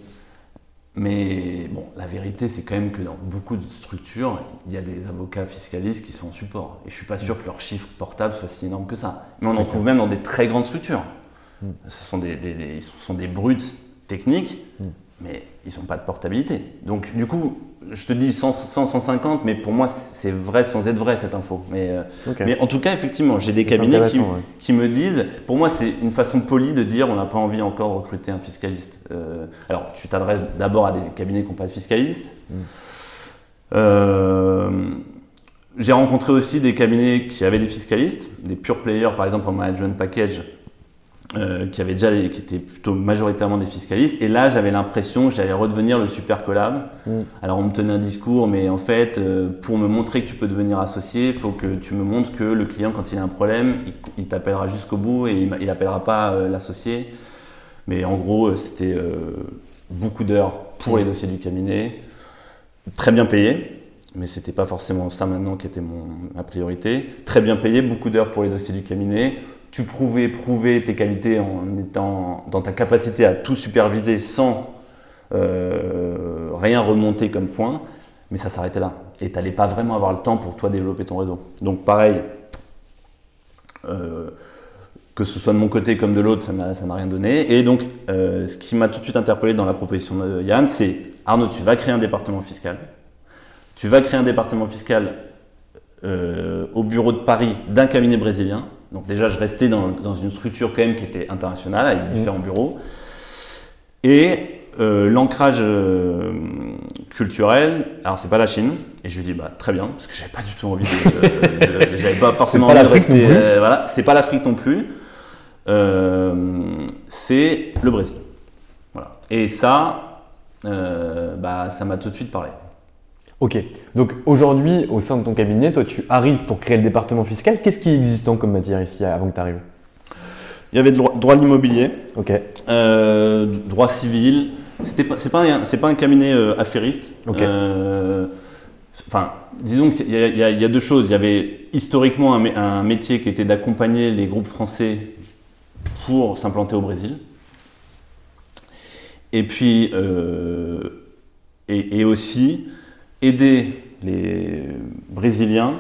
Mais bon, la vérité, c'est quand même que dans beaucoup de structures, il y a des avocats fiscalistes qui sont en support. Et je suis pas sûr que leur chiffre portable soit si énorme que ça. Mais on en trouve même dans des très grandes structures. Ce sont des, des- des- ils sont des brutes techniques, mais ils n'ont pas de portabilité. Donc du coup, je te dis 100, 100, 150, mais pour moi, c'est vrai sans être vrai cette info. Mais, euh, mais en tout cas, effectivement, j'ai des cabinets qui, intéressant, ouais. qui me disent, pour moi, c'est une façon polie de dire on n'a pas envie encore de recruter un fiscaliste. Euh, alors, tu t'adresses d'abord à des cabinets qui n'ont pas de fiscaliste. Mm. Euh, j'ai rencontré aussi des cabinets qui avaient des fiscalistes, des pure players, par exemple en management package, euh, qui avaient déjà les- qui étaient plutôt majoritairement des fiscalistes. Et là, j'avais l'impression que j'allais redevenir le super collab. Mm. Alors, on me tenait un discours, mais en fait, euh, pour me montrer que tu peux devenir associé, il faut que tu me montres que le client, quand il a un problème, il, il t'appellera jusqu'au bout et il, m'a- il appellera pas euh, l'associé. Mais en gros, c'était beaucoup d'heures pour les dossiers du cabinet, très bien payé. Mais c'était pas forcément ça maintenant qui était mon, ma priorité. Très bien payé, beaucoup d'heures pour les dossiers du cabinet. Tu prouvais, prouver tes qualités en étant dans ta capacité à tout superviser sans euh, rien remonter comme point, mais ça s'arrêtait là. Et tu n'allais pas vraiment avoir le temps pour toi développer ton réseau. Donc pareil, euh, que ce soit de mon côté comme de l'autre, ça n'a rien donné. Et donc, euh, ce qui m'a tout de suite interpellé dans la proposition de Yann, c'est Arnaud, tu vas créer un département fiscal. Tu vas créer un département fiscal au bureau de Paris d'un cabinet brésilien. Donc déjà, je restais dans, dans une structure quand même qui était internationale, avec différents bureaux. Et euh, l'ancrage euh, culturel, alors c'est pas la Chine, et je lui dis bah très bien, parce que j'avais pas du tout envie de, de- j'avais pas (laughs) forcément pas envie de rester, euh, voilà, c'est pas l'Afrique non plus, Euh, c'est le Brésil, voilà. Et ça, bah ça m'a tout de suite parlé. Ok. Donc aujourd'hui, au sein de ton cabinet, toi, tu arrives pour créer le département fiscal. Qu'est-ce qui est existant comme matière ici avant que tu arrives Il y avait le droit, droit de l'immobilier, euh, droit civil. C'était pas, c'est pas, pas un cabinet euh, affairiste. Euh, Enfin, disons qu'il y, a- y y deux choses. Il y avait historiquement un, mé- un métier qui était d'accompagner les groupes français pour s'implanter au Brésil. Et puis, et, et aussi aider les Brésiliens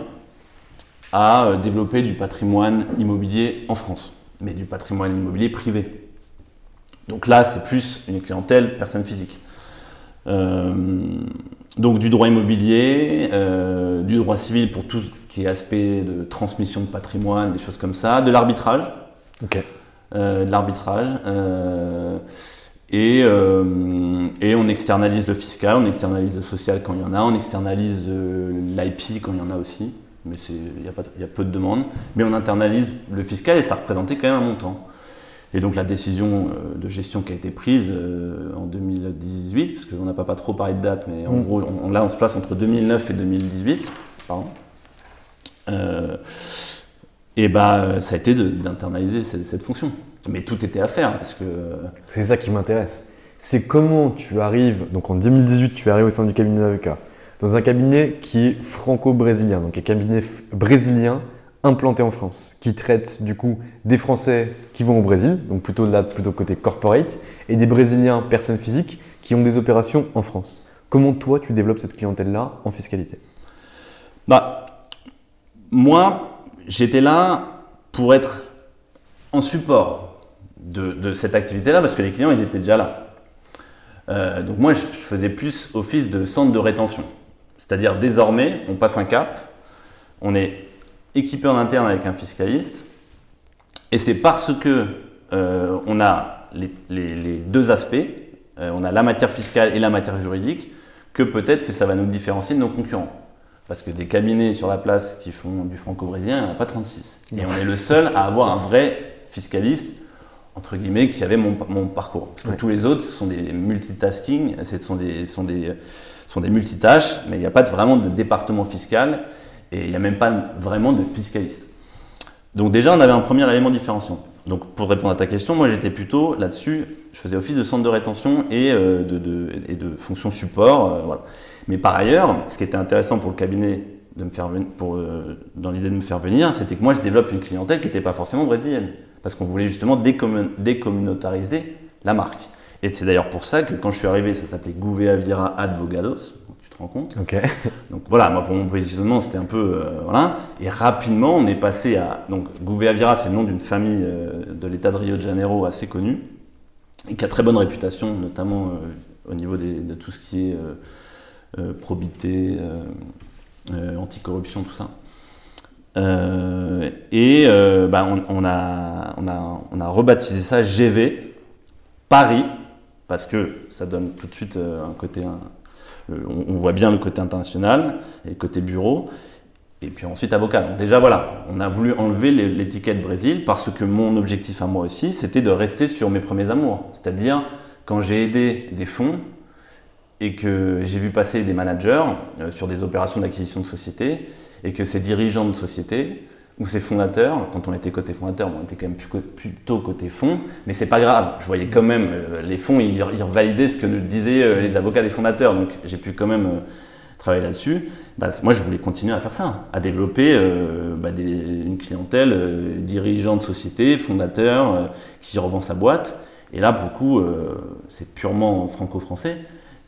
à euh, développer du patrimoine immobilier en France, mais du patrimoine immobilier privé. Donc là, c'est plus une clientèle personne physique. Euh, donc du droit immobilier, euh, du droit civil pour tout ce qui est aspect de transmission de patrimoine, des choses comme ça, de l'arbitrage, Ok. euh, de l'arbitrage. Euh, et, euh, et on externalise le fiscal, on externalise le social quand il y en a, on externalise l'IP quand il y en a aussi, mais il y, a y peu de demandes. Mais on internalise le fiscal et ça représentait quand même un montant. Et donc la décision euh, de gestion qui a été prise euh, en 2018, parce qu'on n'a pas, pas trop parlé de date, mais en Mm. gros, on- là on se place entre 2009 et 2018. Pardon. Euh, et bah, ça a été d'internaliser cette, cette fonction. Mais tout était à faire, parce que C'est ça qui m'intéresse. C'est comment tu arrives, donc en 2018, tu arrives au sein du cabinet d'avocats, dans un cabinet qui est franco-brésilien, donc un cabinet brésilien implanté en France, qui traite du coup des Français qui vont au Brésil, donc plutôt là, plutôt côté corporate, et des Brésiliens, personnes physiques, qui ont des opérations en France. Comment toi, tu développes cette clientèle-là en fiscalité? Bah, moi, j'étais là pour être en support de, cette activité-là parce que les clients, ils étaient déjà là. Euh, donc moi, je, faisais plus office de centre de rétention. C'est-à-dire, désormais, on passe un cap, on est équipé en interne avec un fiscaliste, et c'est parce que euh, on a les deux aspects, euh, on a la matière fiscale et la matière juridique, que peut-être que ça va nous différencier de nos concurrents. Parce que des cabinets sur la place qui font du franco-brésilien, il n'y en a pas 36. Et on est le seul à avoir un vrai fiscaliste, entre guillemets, qui avait mon, mon parcours. Parce que Ouais. tous les autres, ce sont des multitasking, ce sont des, sont des, sont des multitâches, mais il n'y a pas de- vraiment de département fiscal et il n'y a même pas vraiment de fiscaliste. Donc déjà, on avait un premier élément différenciant. Donc pour répondre à ta question, moi j'étais plutôt là-dessus, je faisais office de centre de rétention et euh, de, de- et de fonction support. euh, voilà. Mais par ailleurs, ce qui était intéressant pour le cabinet de me faire venir, pour, euh, dans l'idée de me faire venir, c'était que moi je développe une clientèle qui n'était pas forcément brésilienne. Parce qu'on voulait justement décommun- décommunautariser la marque. Et c'est d'ailleurs pour ça que quand je suis arrivé, ça s'appelait Gouveia Vira Advogados, tu te rends compte Ok. (laughs) donc voilà, moi pour mon positionnement, c'était un peu euh, voilà. Et rapidement, on est passé à donc Gouveia Vira, c'est le nom d'une famille euh, de l'État de Rio de Janeiro assez connue et qui a très bonne réputation, notamment euh, au niveau des- de tout ce qui est probité, anticorruption, tout ça. Euh, et euh, bah, on, a, on, a, on a rebaptisé ça GV Paris parce que ça donne tout de suite euh, un côté on, voit bien le côté international et le côté bureau. Et puis ensuite avocat. Donc déjà voilà, on a voulu enlever l'étiquette Brésil parce que mon objectif à moi aussi, c'était de rester sur mes premiers amours. C'est-à-dire quand j'ai aidé des fonds et que j'ai vu passer des managers sur des opérations d'acquisition de société et que ces dirigeants de société ou ces fondateurs, quand on était côté fondateur, on était quand même plutôt côté fonds, mais c'est pas grave. Je voyais quand même euh, les fonds, ils, ils validaient ce que nous disaient euh, les avocats des fondateurs, donc j'ai pu quand même euh, travailler là-dessus. Bah, moi, je voulais continuer à faire ça, à développer bah, une clientèle dirigeant de société, fondateur, qui revend sa boîte. Et là, pour le coup, c'est purement franco-français,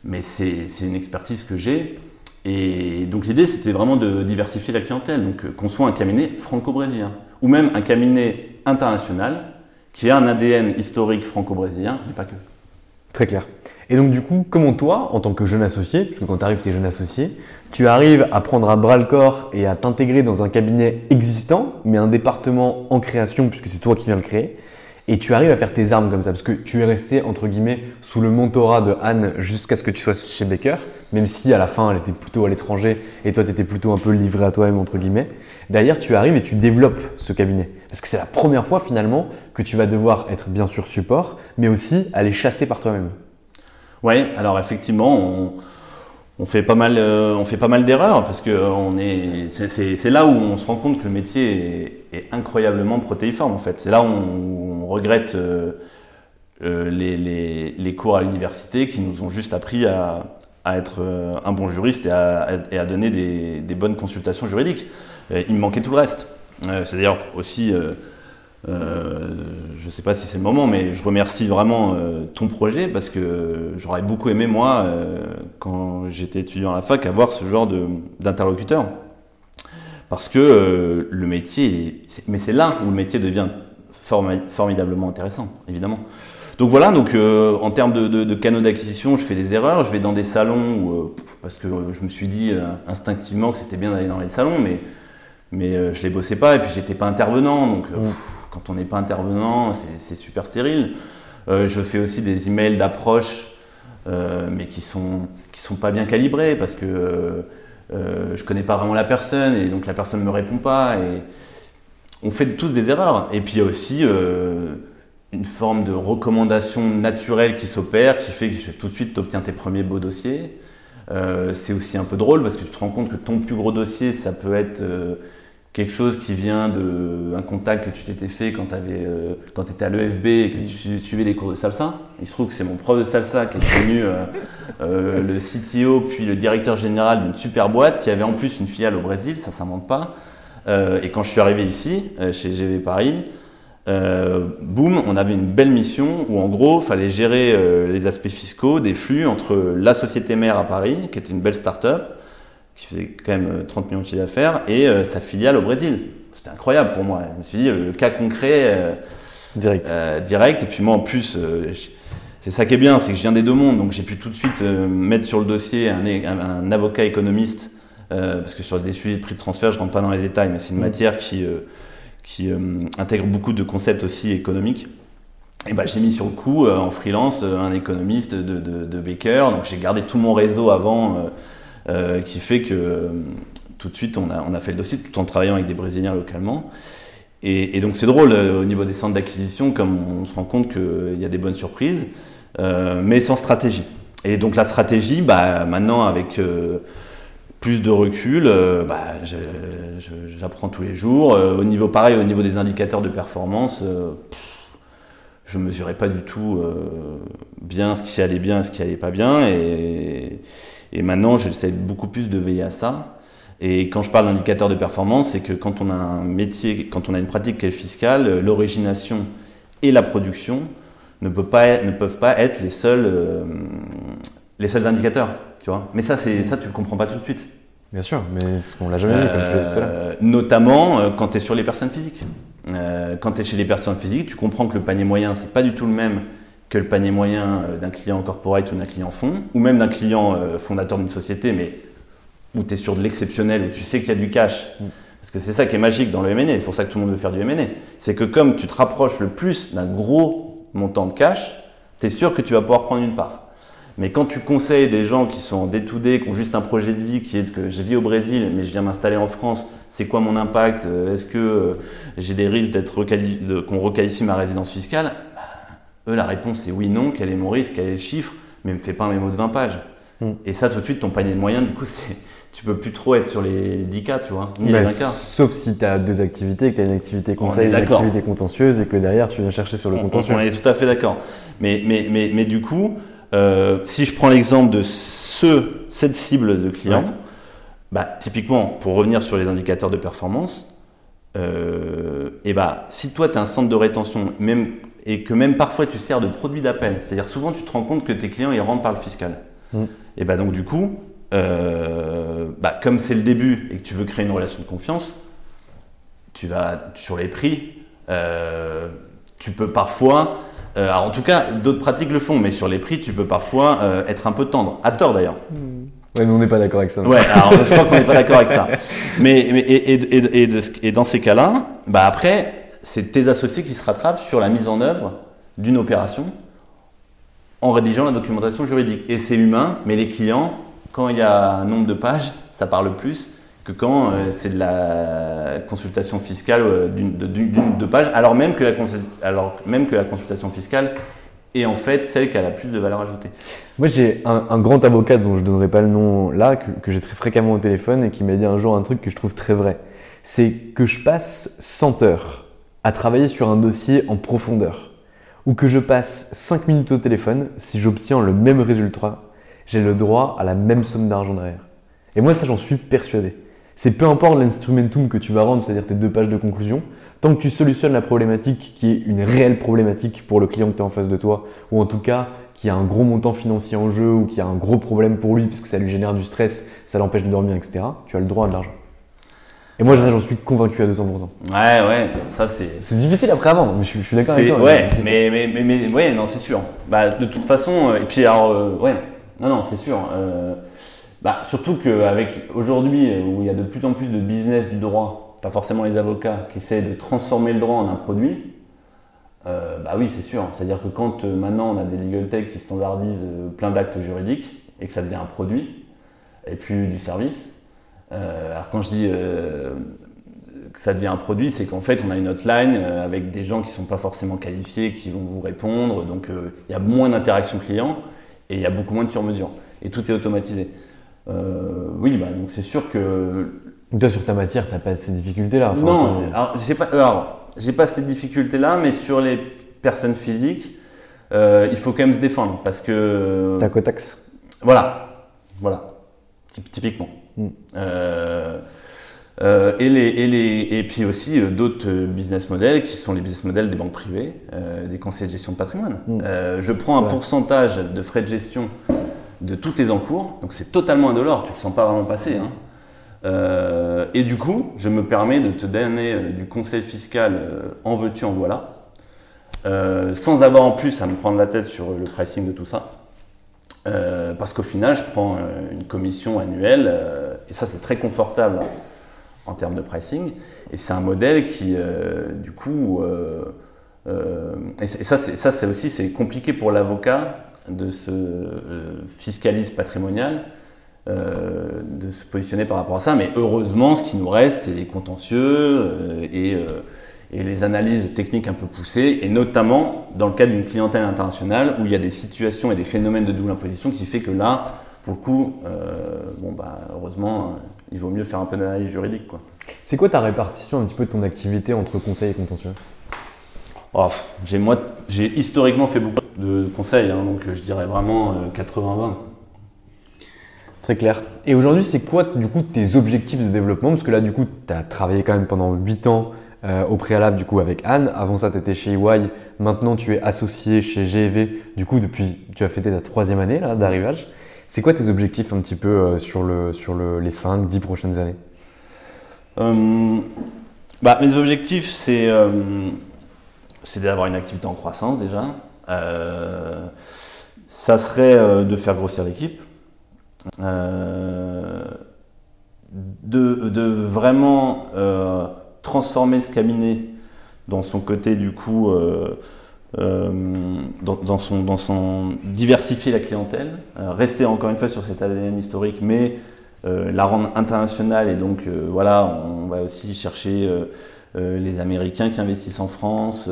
mais c'est une expertise que j'ai. Et donc l'idée, c'était vraiment de diversifier la clientèle, donc euh, qu'on soit un cabinet franco-brésilien, ou même un cabinet international qui a un ADN historique franco-brésilien, mais pas que. Très clair. Et donc du coup, comment toi, en tant que jeune associé, puisque quand tu arrives, tu es jeune associé, tu arrives à prendre à bras le corps et à t'intégrer dans un cabinet existant, mais un département en création, puisque c'est toi qui viens le créer, Et tu arrives à faire tes armes comme ça, parce que tu es resté, entre guillemets, sous le mentorat de Anne jusqu'à ce que tu sois chez Baker, même si à la fin elle était plutôt à l'étranger et toi tu étais plutôt un peu livré à toi-même, entre guillemets. Derrière, tu arrives et tu développes ce cabinet. Parce que c'est la première fois finalement que tu vas devoir être bien sûr support, mais aussi aller chasser par toi-même. Ouais, alors effectivement, on, fait pas mal, euh, on fait pas mal d'erreurs parce que on est, c'est là où on se rend compte que le métier est, incroyablement protéiforme en fait. C'est là où on, on regrette euh, euh, les, les, les, cours à l'université qui nous ont juste appris à, à être un bon juriste et à, donner des, bonnes consultations juridiques. il me manquait tout le reste. C'est d'ailleurs aussi euh, je ne sais pas si c'est le moment, mais je remercie vraiment euh, ton projet parce que j'aurais beaucoup aimé, moi, euh, quand j'étais étudiant à la fac, avoir ce genre d'interlocuteur. Parce que le métier, mais c'est là où le métier devient formidablement intéressant, évidemment. Donc voilà, donc en termes de, de, de canaux d'acquisition, je fais des erreurs. Je vais dans des salons où, parce que je me suis dit instinctivement que c'était bien d'aller dans les salons, mais mais je les bossais pas et puis j'étais pas intervenant, donc mm quand on n'est pas intervenant, c'est super stérile. Euh, je fais aussi des emails d'approche, euh, mais qui sont qui sont pas bien calibrés parce que euh, je connais pas vraiment la personne et donc la personne ne me répond pas et on fait tous des erreurs. Et puis il y a aussi une forme de recommandation naturelle qui s'opère, qui fait que tout de suite tu obtiens tes premiers beaux dossiers. c'est aussi un peu drôle parce que tu te rends compte que ton plus gros dossier, ça peut être quelque chose qui vient d'un contact que tu t'étais fait quand, euh, tu étais à l'EFB et que tu suivais des cours de salsa. Il se trouve que c'est mon prof de salsa qui est devenu euh, euh, le CTO puis le directeur général d'une super boîte qui avait en plus une filiale au Brésil, ça ne s'invente pas. et quand je suis arrivé ici, chez GV Paris, boum, on avait une belle mission où en gros, il fallait gérer les aspects fiscaux des flux entre la société mère à Paris, qui était une belle start-up, qui faisait quand même 30 euh, millions de chiffre d'affaires, et euh, sa filiale au Brésil. C'était incroyable pour moi. Je me suis dit, le, cas concret, euh, direct. direct. Et puis moi, en plus, c'est ça qui est bien, c'est que je viens des deux mondes, donc j'ai pu tout de suite mettre sur le dossier un, un, avocat économiste, parce que sur des sujets de prix de transfert, je ne rentre pas dans les détails, mais c'est une mm. matière qui, qui intègre beaucoup de concepts aussi économiques. Et ben, j'ai mis sur le coup, en freelance, un économiste de, de, Baker, donc j'ai gardé tout mon réseau avant euh, qui fait que euh, tout de suite on a, on a fait le dossier tout en travaillant avec des Brésiliens localement. Et, donc c'est drôle euh, au niveau des centres d'acquisition, comme on se rend compte qu'il y a des bonnes surprises, mais sans stratégie. Et donc la stratégie, bah, maintenant avec plus de recul, bah, j'apprends tous les jours. au niveau pareil, au niveau des indicateurs de performance, je mesurais pas du tout bien ce qui allait bien, ce qui allait pas bien, et, maintenant, j'essaie beaucoup plus de veiller à ça. Et quand je parle d'indicateur de performance, c'est que quand on a un métier, quand on a une pratique qui est fiscale, l'origination et la production ne, peut pas ne peuvent pas être les seuls, euh, les seuls indicateurs. Tu vois mais ça, c'est, ça, tu ne le comprends pas tout de suite. Bien sûr, mais ce qu'on l'a jamais vu, comme tu tout à l'heure. Euh, notamment euh, quand tu es sur les personnes physiques. quand tu es chez les personnes physiques, tu comprends que le panier moyen, c'est pas du tout le même que le panier moyen euh, d'un client corporate ou d'un client fonds, ou même d'un client euh, fondateur d'une société, mais où tu es sur de l'exceptionnel, où tu sais qu'il y a du cash. Mm. Parce que c'est ça qui est magique dans le M&A, c'est pour ça que tout le monde veut faire du M&A. C'est que comme tu te rapproches le plus d'un gros montant de cash, tu es sûr que tu vas pouvoir prendre une part. Mais quand tu conseilles des gens qui sont day qui ont juste un projet de vie qui est que je vis au Brésil, mais je viens m'installer en France, c'est quoi mon impact? Est-ce que j'ai des risques d'être qu'on requalifie ma résidence fiscale? Eux, la réponse est oui, non, quel est mon risque, quel est le chiffre, mais me fais pas un mémo de 20 pages. Hmm. Et ça, tout de suite, ton panier de moyens, du coup, (laughs) c'est, tu peux plus trop être sur les, 10 cas, tu vois, ni les 20 cas. Sauf si tu as deux activités, que tu as une activité conseil, une activité contentieuse, et que derrière, tu viens chercher sur le contentieux. On, est tout à fait d'accord. Mais, mais, mais, mais du coup, euh, si je prends l'exemple de ce, cette cible de clients, bah, typiquement, pour revenir sur les indicateurs de performance, euh, et bah, si toi, tu as un centre de rétention, même et que même parfois tu sers de produit d'appel. C'est-à-dire souvent tu te rends compte que tes clients ils rentrent par le fiscal. Mm. Et bah donc du coup, euh, bah, comme c'est le début et que tu veux créer une relation de confiance, tu vas sur les prix, tu peux parfois, euh, alors en tout cas d'autres pratiques le font, mais sur les prix tu peux parfois être un peu tendre, à tort d'ailleurs. Mm. Ouais, nous on n'est pas d'accord avec ça. Ouais, alors je crois qu'on n'est pas d'accord avec ça. Mais, mais et, et, et, et, dans ces cas-là, bah après c'est tes associés qui se rattrapent sur la mise en œuvre d'une opération en rédigeant la documentation juridique. Et c'est humain, mais les clients, quand il y a un nombre de pages, ça parle plus que quand euh, c'est de la consultation fiscale euh, d'une de, de pages, alors même, que la alors même que la consultation fiscale est en fait celle qui a la plus de valeur ajoutée. Moi, j'ai un, un grand avocat dont je ne donnerai pas le nom là, que, que j'ai très fréquemment au téléphone et qui m'a dit un jour un truc que je trouve très vrai. C'est que je passe 100 heures à travailler sur un dossier en profondeur ou que je passe 5 minutes au téléphone, si j'obtiens le même résultat, j'ai le droit à la même somme d'argent derrière. Et moi, ça, j'en suis persuadé. C'est peu importe l'instrumentum que tu vas rendre, c'est-à-dire tes deux pages de conclusion, tant que tu solutionnes la problématique qui est une réelle problématique pour le client que tu as en face de toi, ou en tout cas qui a un gros montant financier en jeu, ou qui a un gros problème pour lui, puisque ça lui génère du stress, ça l'empêche de dormir, etc., tu as le droit à de l'argent. Et moi, j'en suis convaincu à 200%. Ouais, ouais, ça c'est. C'est difficile après avant, mais je, suis- je suis d'accord avec toi. ouais, mais, mais, mais, mais- ouais, non, c'est sûr. Bah, de toute façon, euh, et puis alors, euh, ouais, non, non, c'est sûr. euh, bah, surtout qu'avec aujourd'hui, euh, où il y a de plus en plus de business du droit, pas forcément les avocats, qui essaient de transformer le droit en un produit, euh, bah oui, c'est sûr. C'est-à-dire que quand euh, maintenant on a des legal tech qui standardisent plein d'actes juridiques et que ça devient un produit et plus du service, alors quand je dis que ça devient un produit, c'est qu'en fait on a une hotline avec des gens qui sont pas forcément qualifiés, qui vont vous répondre, donc il y a moins d'interaction client et il y a beaucoup moins de sur-mesure et tout est automatisé. Euh, oui, bah, donc c'est sûr que Toi, sur ta matière, t'as pas ces difficultés-là. enfin, non, euh, alors j'ai pas, alors, pas cette difficulté-là, mais sur les personnes physiques, euh, il faut quand même se défendre parce que Tac au tax. voilà, voilà, Typ- typiquement. Mm. Euh, et, les, et, les, et puis aussi euh, d'autres business models qui sont les business models des banques privées, euh, des conseils de gestion de patrimoine. Mm. Euh, je prends un Ouais. pourcentage de frais de gestion de tous tes encours, donc c'est totalement indolore, tu ne le sens pas vraiment passer. hein. Euh, et du coup, je me permets de te donner euh, du conseil fiscal euh, en veux-tu, en voilà, sans avoir en plus à me prendre la tête sur le pricing de tout ça. Parce qu'au final, je prends une commission annuelle, et ça c'est très confortable en termes de pricing, et c'est un modèle qui, du coup, et, et ça c'est aussi c'est compliqué pour l'avocat de ce euh, fiscaliste patrimonial, euh, de se positionner par rapport à ça, mais heureusement, ce qui nous reste, c'est les contentieux euh, et, et les analyses techniques un peu poussées, et notamment dans le cas d'une clientèle internationale où il y a des situations et des phénomènes de double imposition qui fait que là, pour le coup, euh, bon bah heureusement, il vaut mieux faire un peu d'analyse juridique quoi. C'est quoi ta répartition un petit peu de ton activité entre conseil et contentieux? Oh, j'ai moi, j'ai historiquement fait beaucoup de conseils, hein, donc euh, je dirais vraiment euh, 80-20. Très clair. Et aujourd'hui, c'est quoi du coup tes objectifs de développement? Parce que là, du coup, tu as travaillé quand même pendant 8 ans euh, au préalable du coup avec Anne. Avant ça, tu étais chez EY. Maintenant, tu es associé chez GEV. Du coup, depuis, tu as fêté ta troisième année là, d'arrivage. C'est quoi tes objectifs un petit peu euh, sur, le, sur le, les 5, 10 prochaines années? Euh, bah, mes objectifs, c'est euh, c'est d'avoir une activité en croissance déjà. Euh, ça serait euh, de faire grossir l'équipe. Euh, de, vraiment transformer ce cabinet dans son côté du coup dans, son, dans son diversifier la clientèle, rester encore une fois sur cette ADN historique, mais la rendre internationale et donc voilà, on va aussi chercher les Américains qui investissent en France.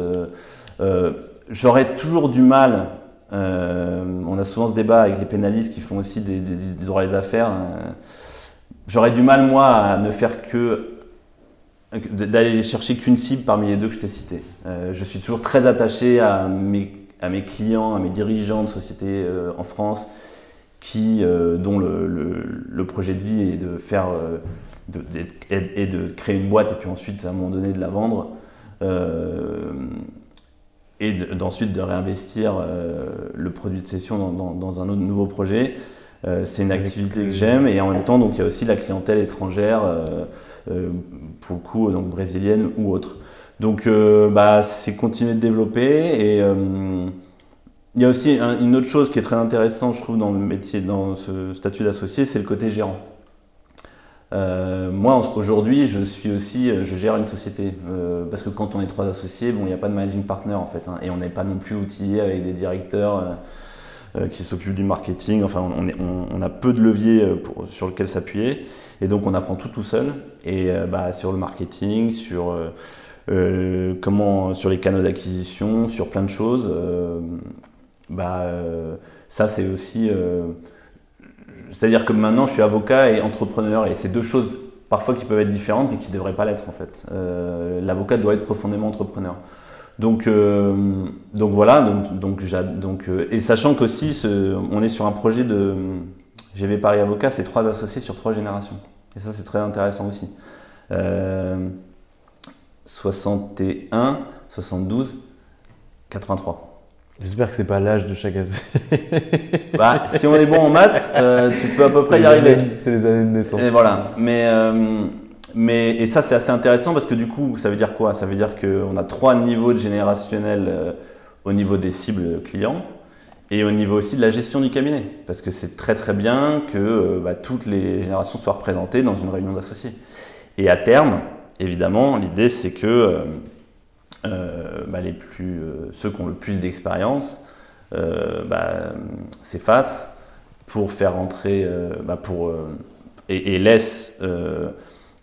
J'aurais toujours du mal. euh, on a souvent ce débat avec les pénalistes qui font aussi des, des, des droits affaires. euh, J'aurais du mal moi à ne faire que d'aller chercher qu'une cible parmi les deux que je t'ai citées. Euh, je suis toujours très attaché à mes, clients, à mes dirigeants de sociétés en France qui, dont le, projet de vie est de faire de, créer une boîte et puis ensuite à un moment donné de la vendre et de- d'ensuite de, réinvestir euh, le produit de cession dans, dans- dans un autre nouveau projet. Euh, c'est une activité que j'aime et en même temps donc il y a aussi la clientèle étrangère euh, pour le coup donc brésilienne ou autre. Donc bah, c'est continuer de développer et il y a aussi un- une autre chose qui est très intéressante je trouve dans le métier, dans ce statut d'associé, c'est le côté gérant. Euh, moi, aujourd'hui, je suis aussi, euh, je gère une société euh, parce que quand on est trois associés, bon, il n'y a pas de managing partner en fait, hein, et on n'est pas non plus outillé avec des directeurs qui s'occupent du marketing. Enfin, on, a peu de leviers sur lequel s'appuyer, et donc on apprend tout tout seul. Et bah, sur le marketing, sur comment, sur les canaux d'acquisition, sur plein de choses. bah, ça, c'est aussi c'est-à-dire que maintenant, je suis avocat et entrepreneur, et c'est deux choses parfois qui peuvent être différentes, mais qui ne devraient pas l'être en fait. Euh, l'avocat doit être profondément entrepreneur. Donc, euh, donc voilà, donc, donc, euh, et sachant qu'aussi, on est sur un projet de GV Paris Avocat, c'est trois associés sur trois générations. Et ça, c'est très intéressant aussi. 61, 72, 83. J'espère que c'est pas l'âge de chaque associé. (laughs) bah, si on est bon en maths, euh, tu peux à peu près y arriver. C'est les années de naissance. Et voilà. Mais, euh, mais et ça, c'est assez intéressant parce que du coup, ça veut dire quoi? Ça veut dire qu'on a trois niveaux de générationnel euh, au niveau des cibles clients et au niveau aussi de la gestion du cabinet. Parce que c'est très très bien que bah, toutes les générations soient représentées dans une réunion d'associés. Et à terme, évidemment, l'idée c'est que bah, les plus, euh, ceux qui ont le plus d'expérience euh, bah, s'effacent pour faire entrer bah, pour, et, et laissent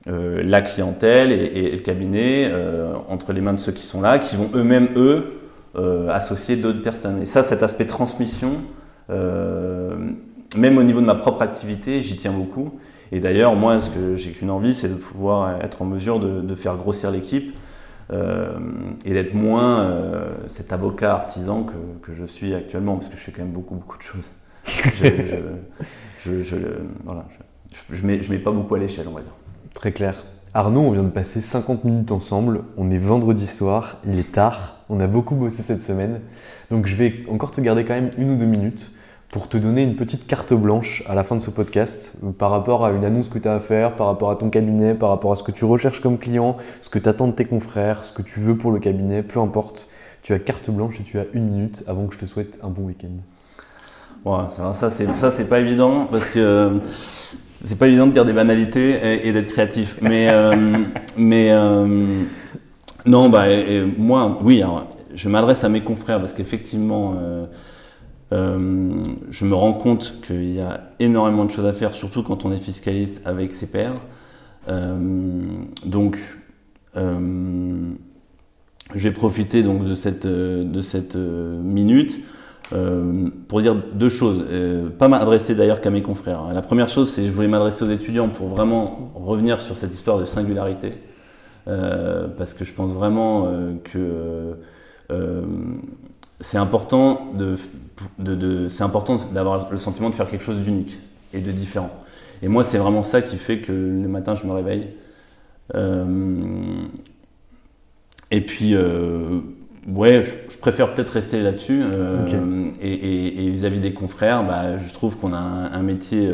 la clientèle et, le cabinet entre les mains de ceux qui sont là, qui vont eux-mêmes, eux, associer d'autres personnes. Et ça, cet aspect transmission, même au niveau de ma propre activité, j'y tiens beaucoup. Et d'ailleurs, moi, ce que j'ai qu'une envie, c'est de pouvoir être en mesure de faire grossir l'équipe euh, et d'être moins euh, cet avocat artisan que, que, je suis actuellement, parce que je fais quand même beaucoup, beaucoup de choses. je, je, voilà, je, mets, je mets pas beaucoup à l'échelle, on va dire. Très clair. Arnaud, on vient de passer 50 minutes ensemble. On est vendredi soir, il est tard. On a beaucoup bossé cette semaine. Donc je vais encore te garder quand même une ou deux minutes pour te donner une petite carte blanche à la fin de ce podcast euh, par rapport à une annonce que tu as à faire, par rapport à ton cabinet, par rapport à ce que tu recherches comme client, ce que tu attends de tes confrères, ce que tu veux pour le cabinet, peu importe. Tu as carte blanche et tu as une minute avant que je te souhaite un bon week-end. Ouais, ça c'est ça c'est pas évident parce que c'est pas évident de dire des banalités et, d'être créatif. Mais euh, (laughs) mais euh, non bah moi oui je m'adresse à mes confrères parce qu'effectivement euh, je me rends compte qu'il y a énormément de choses à faire, surtout quand on est fiscaliste avec ses pairs. Euh, donc, euh, j'ai profité donc de cette, de cette minute pour dire deux choses. pas m'adresser d'ailleurs qu'à mes confrères. La première chose, c'est que je voulais m'adresser aux étudiants pour vraiment revenir sur cette histoire de singularité. parce que je pense vraiment que c'est important de c'est important d'avoir le sentiment de faire quelque chose d'unique et de différent. Et moi, c'est vraiment ça qui fait que le matin, je me réveille. Euh, et puis, euh, ouais, je, préfère peut-être rester là-dessus. Euh, et vis-à-vis des confrères, bah, je trouve qu'on a un, métier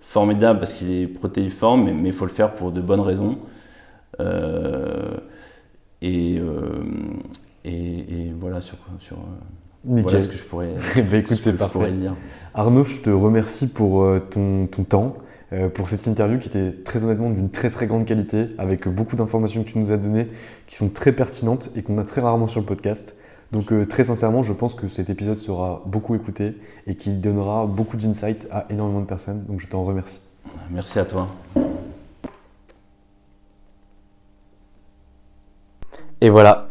formidable parce qu'il est protéiforme, mais il faut le faire pour de bonnes raisons. Et, et, voilà sur. sur Nickel. ce que je pourrais, (laughs) bah, écoute, dire. Arnaud, je te remercie pour euh, ton, ton temps, euh, pour cette interview qui était très honnêtement d'une très très grande qualité, avec beaucoup d'informations que tu nous as données, qui sont très pertinentes et qu'on a très rarement sur le podcast. Donc euh, très sincèrement, je pense que cet épisode sera beaucoup écouté et qu'il donnera beaucoup d'insight à énormément de personnes. Donc je t'en remercie. Merci à toi. Et voilà,